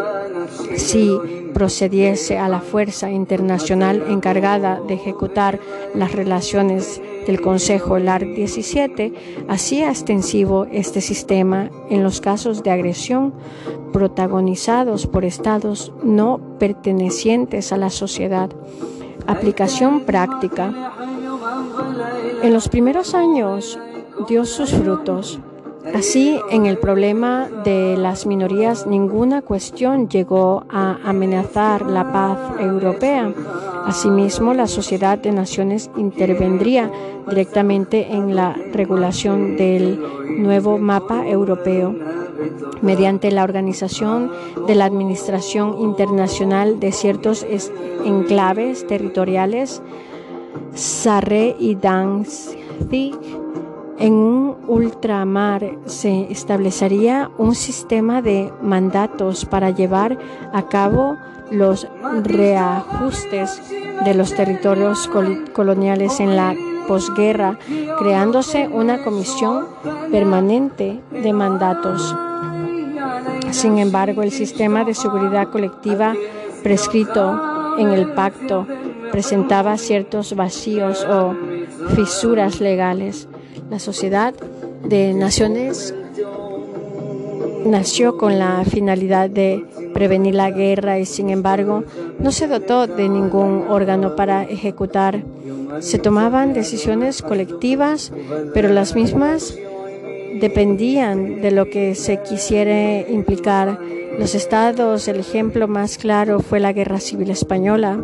Si procediese a la fuerza internacional encargada de ejecutar las relaciones del Consejo LAR 17 hacía extensivo este sistema en los casos de agresión protagonizados por estados no pertenecientes a la sociedad. Aplicación práctica. En los primeros años dio sus frutos. Así, en el problema de las minorías, ninguna cuestión llegó a amenazar la paz europea. Asimismo, la Sociedad de Naciones intervendría directamente en la regulación del nuevo mapa europeo mediante la organización de la Administración Internacional de ciertos enclaves territoriales, Sarre y Danzig en un ultramar se establecería un sistema de mandatos para llevar a cabo los reajustes de los territorios coloniales en la posguerra, creándose una comisión permanente de mandatos. Sin embargo, el sistema de seguridad colectiva prescrito en el pacto presentaba ciertos vacíos o fisuras legales la Sociedad de Naciones nació con la finalidad de prevenir la guerra y sin embargo no se dotó de ningún órgano para ejecutar. Se tomaban decisiones colectivas, pero las mismas dependían de lo que se quisiera implicar. Los estados, el ejemplo más claro fue la Guerra Civil Española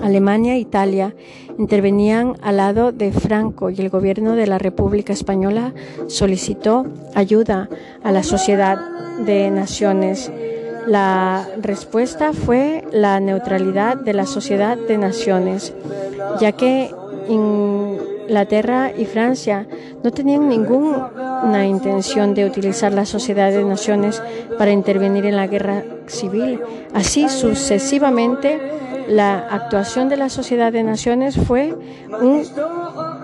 Alemania e Italia intervenían al lado de Franco y el gobierno de la República Española solicitó ayuda a la Sociedad de Naciones. La respuesta fue la neutralidad de la Sociedad de Naciones, ya que Inglaterra y Francia no tenían ninguna intención de utilizar la Sociedad de Naciones para intervenir en la guerra civil. Así sucesivamente, La actuación de la Sociedad de Naciones fue un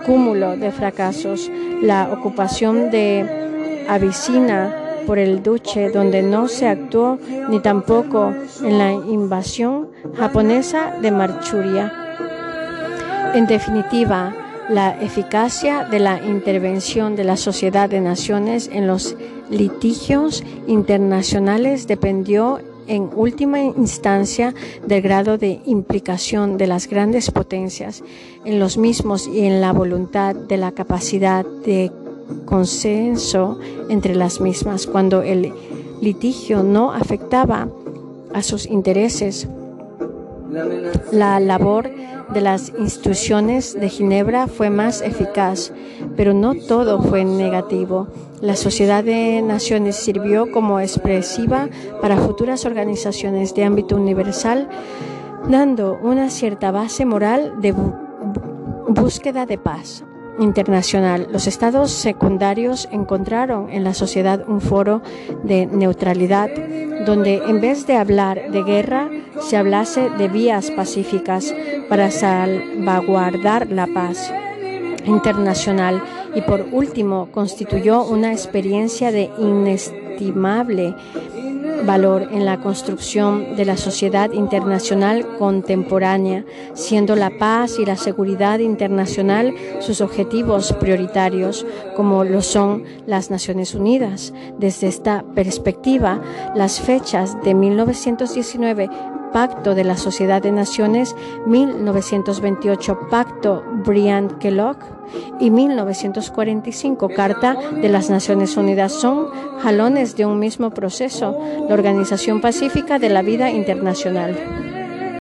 cúmulo de fracasos. La ocupación de Abisina por el duque, donde no se actuó ni tampoco en la invasión japonesa de Marchuria. En definitiva, la eficacia de la intervención de la Sociedad de Naciones en los litigios internacionales dependió en última instancia del grado de implicación de las grandes potencias en los mismos y en la voluntad de la capacidad de consenso entre las mismas cuando el litigio no afectaba a sus intereses. La labor de las instituciones de Ginebra fue más eficaz, pero no todo fue negativo. La Sociedad de Naciones sirvió como expresiva para futuras organizaciones de ámbito universal, dando una cierta base moral de búsqueda de paz internacional. Los estados secundarios encontraron en la sociedad un foro de neutralidad donde en vez de hablar de guerra se hablase de vías pacíficas para salvaguardar la paz internacional y por último constituyó una experiencia de inestimable valor en la construcción de la sociedad internacional contemporánea, siendo la paz y la seguridad internacional sus objetivos prioritarios, como lo son las Naciones Unidas. Desde esta perspectiva, las fechas de 1919 Pacto de la Sociedad de Naciones, 1928 Pacto Briand-Kellogg y 1945 Carta de las Naciones Unidas son jalones de un mismo proceso, la Organización Pacífica de la Vida Internacional.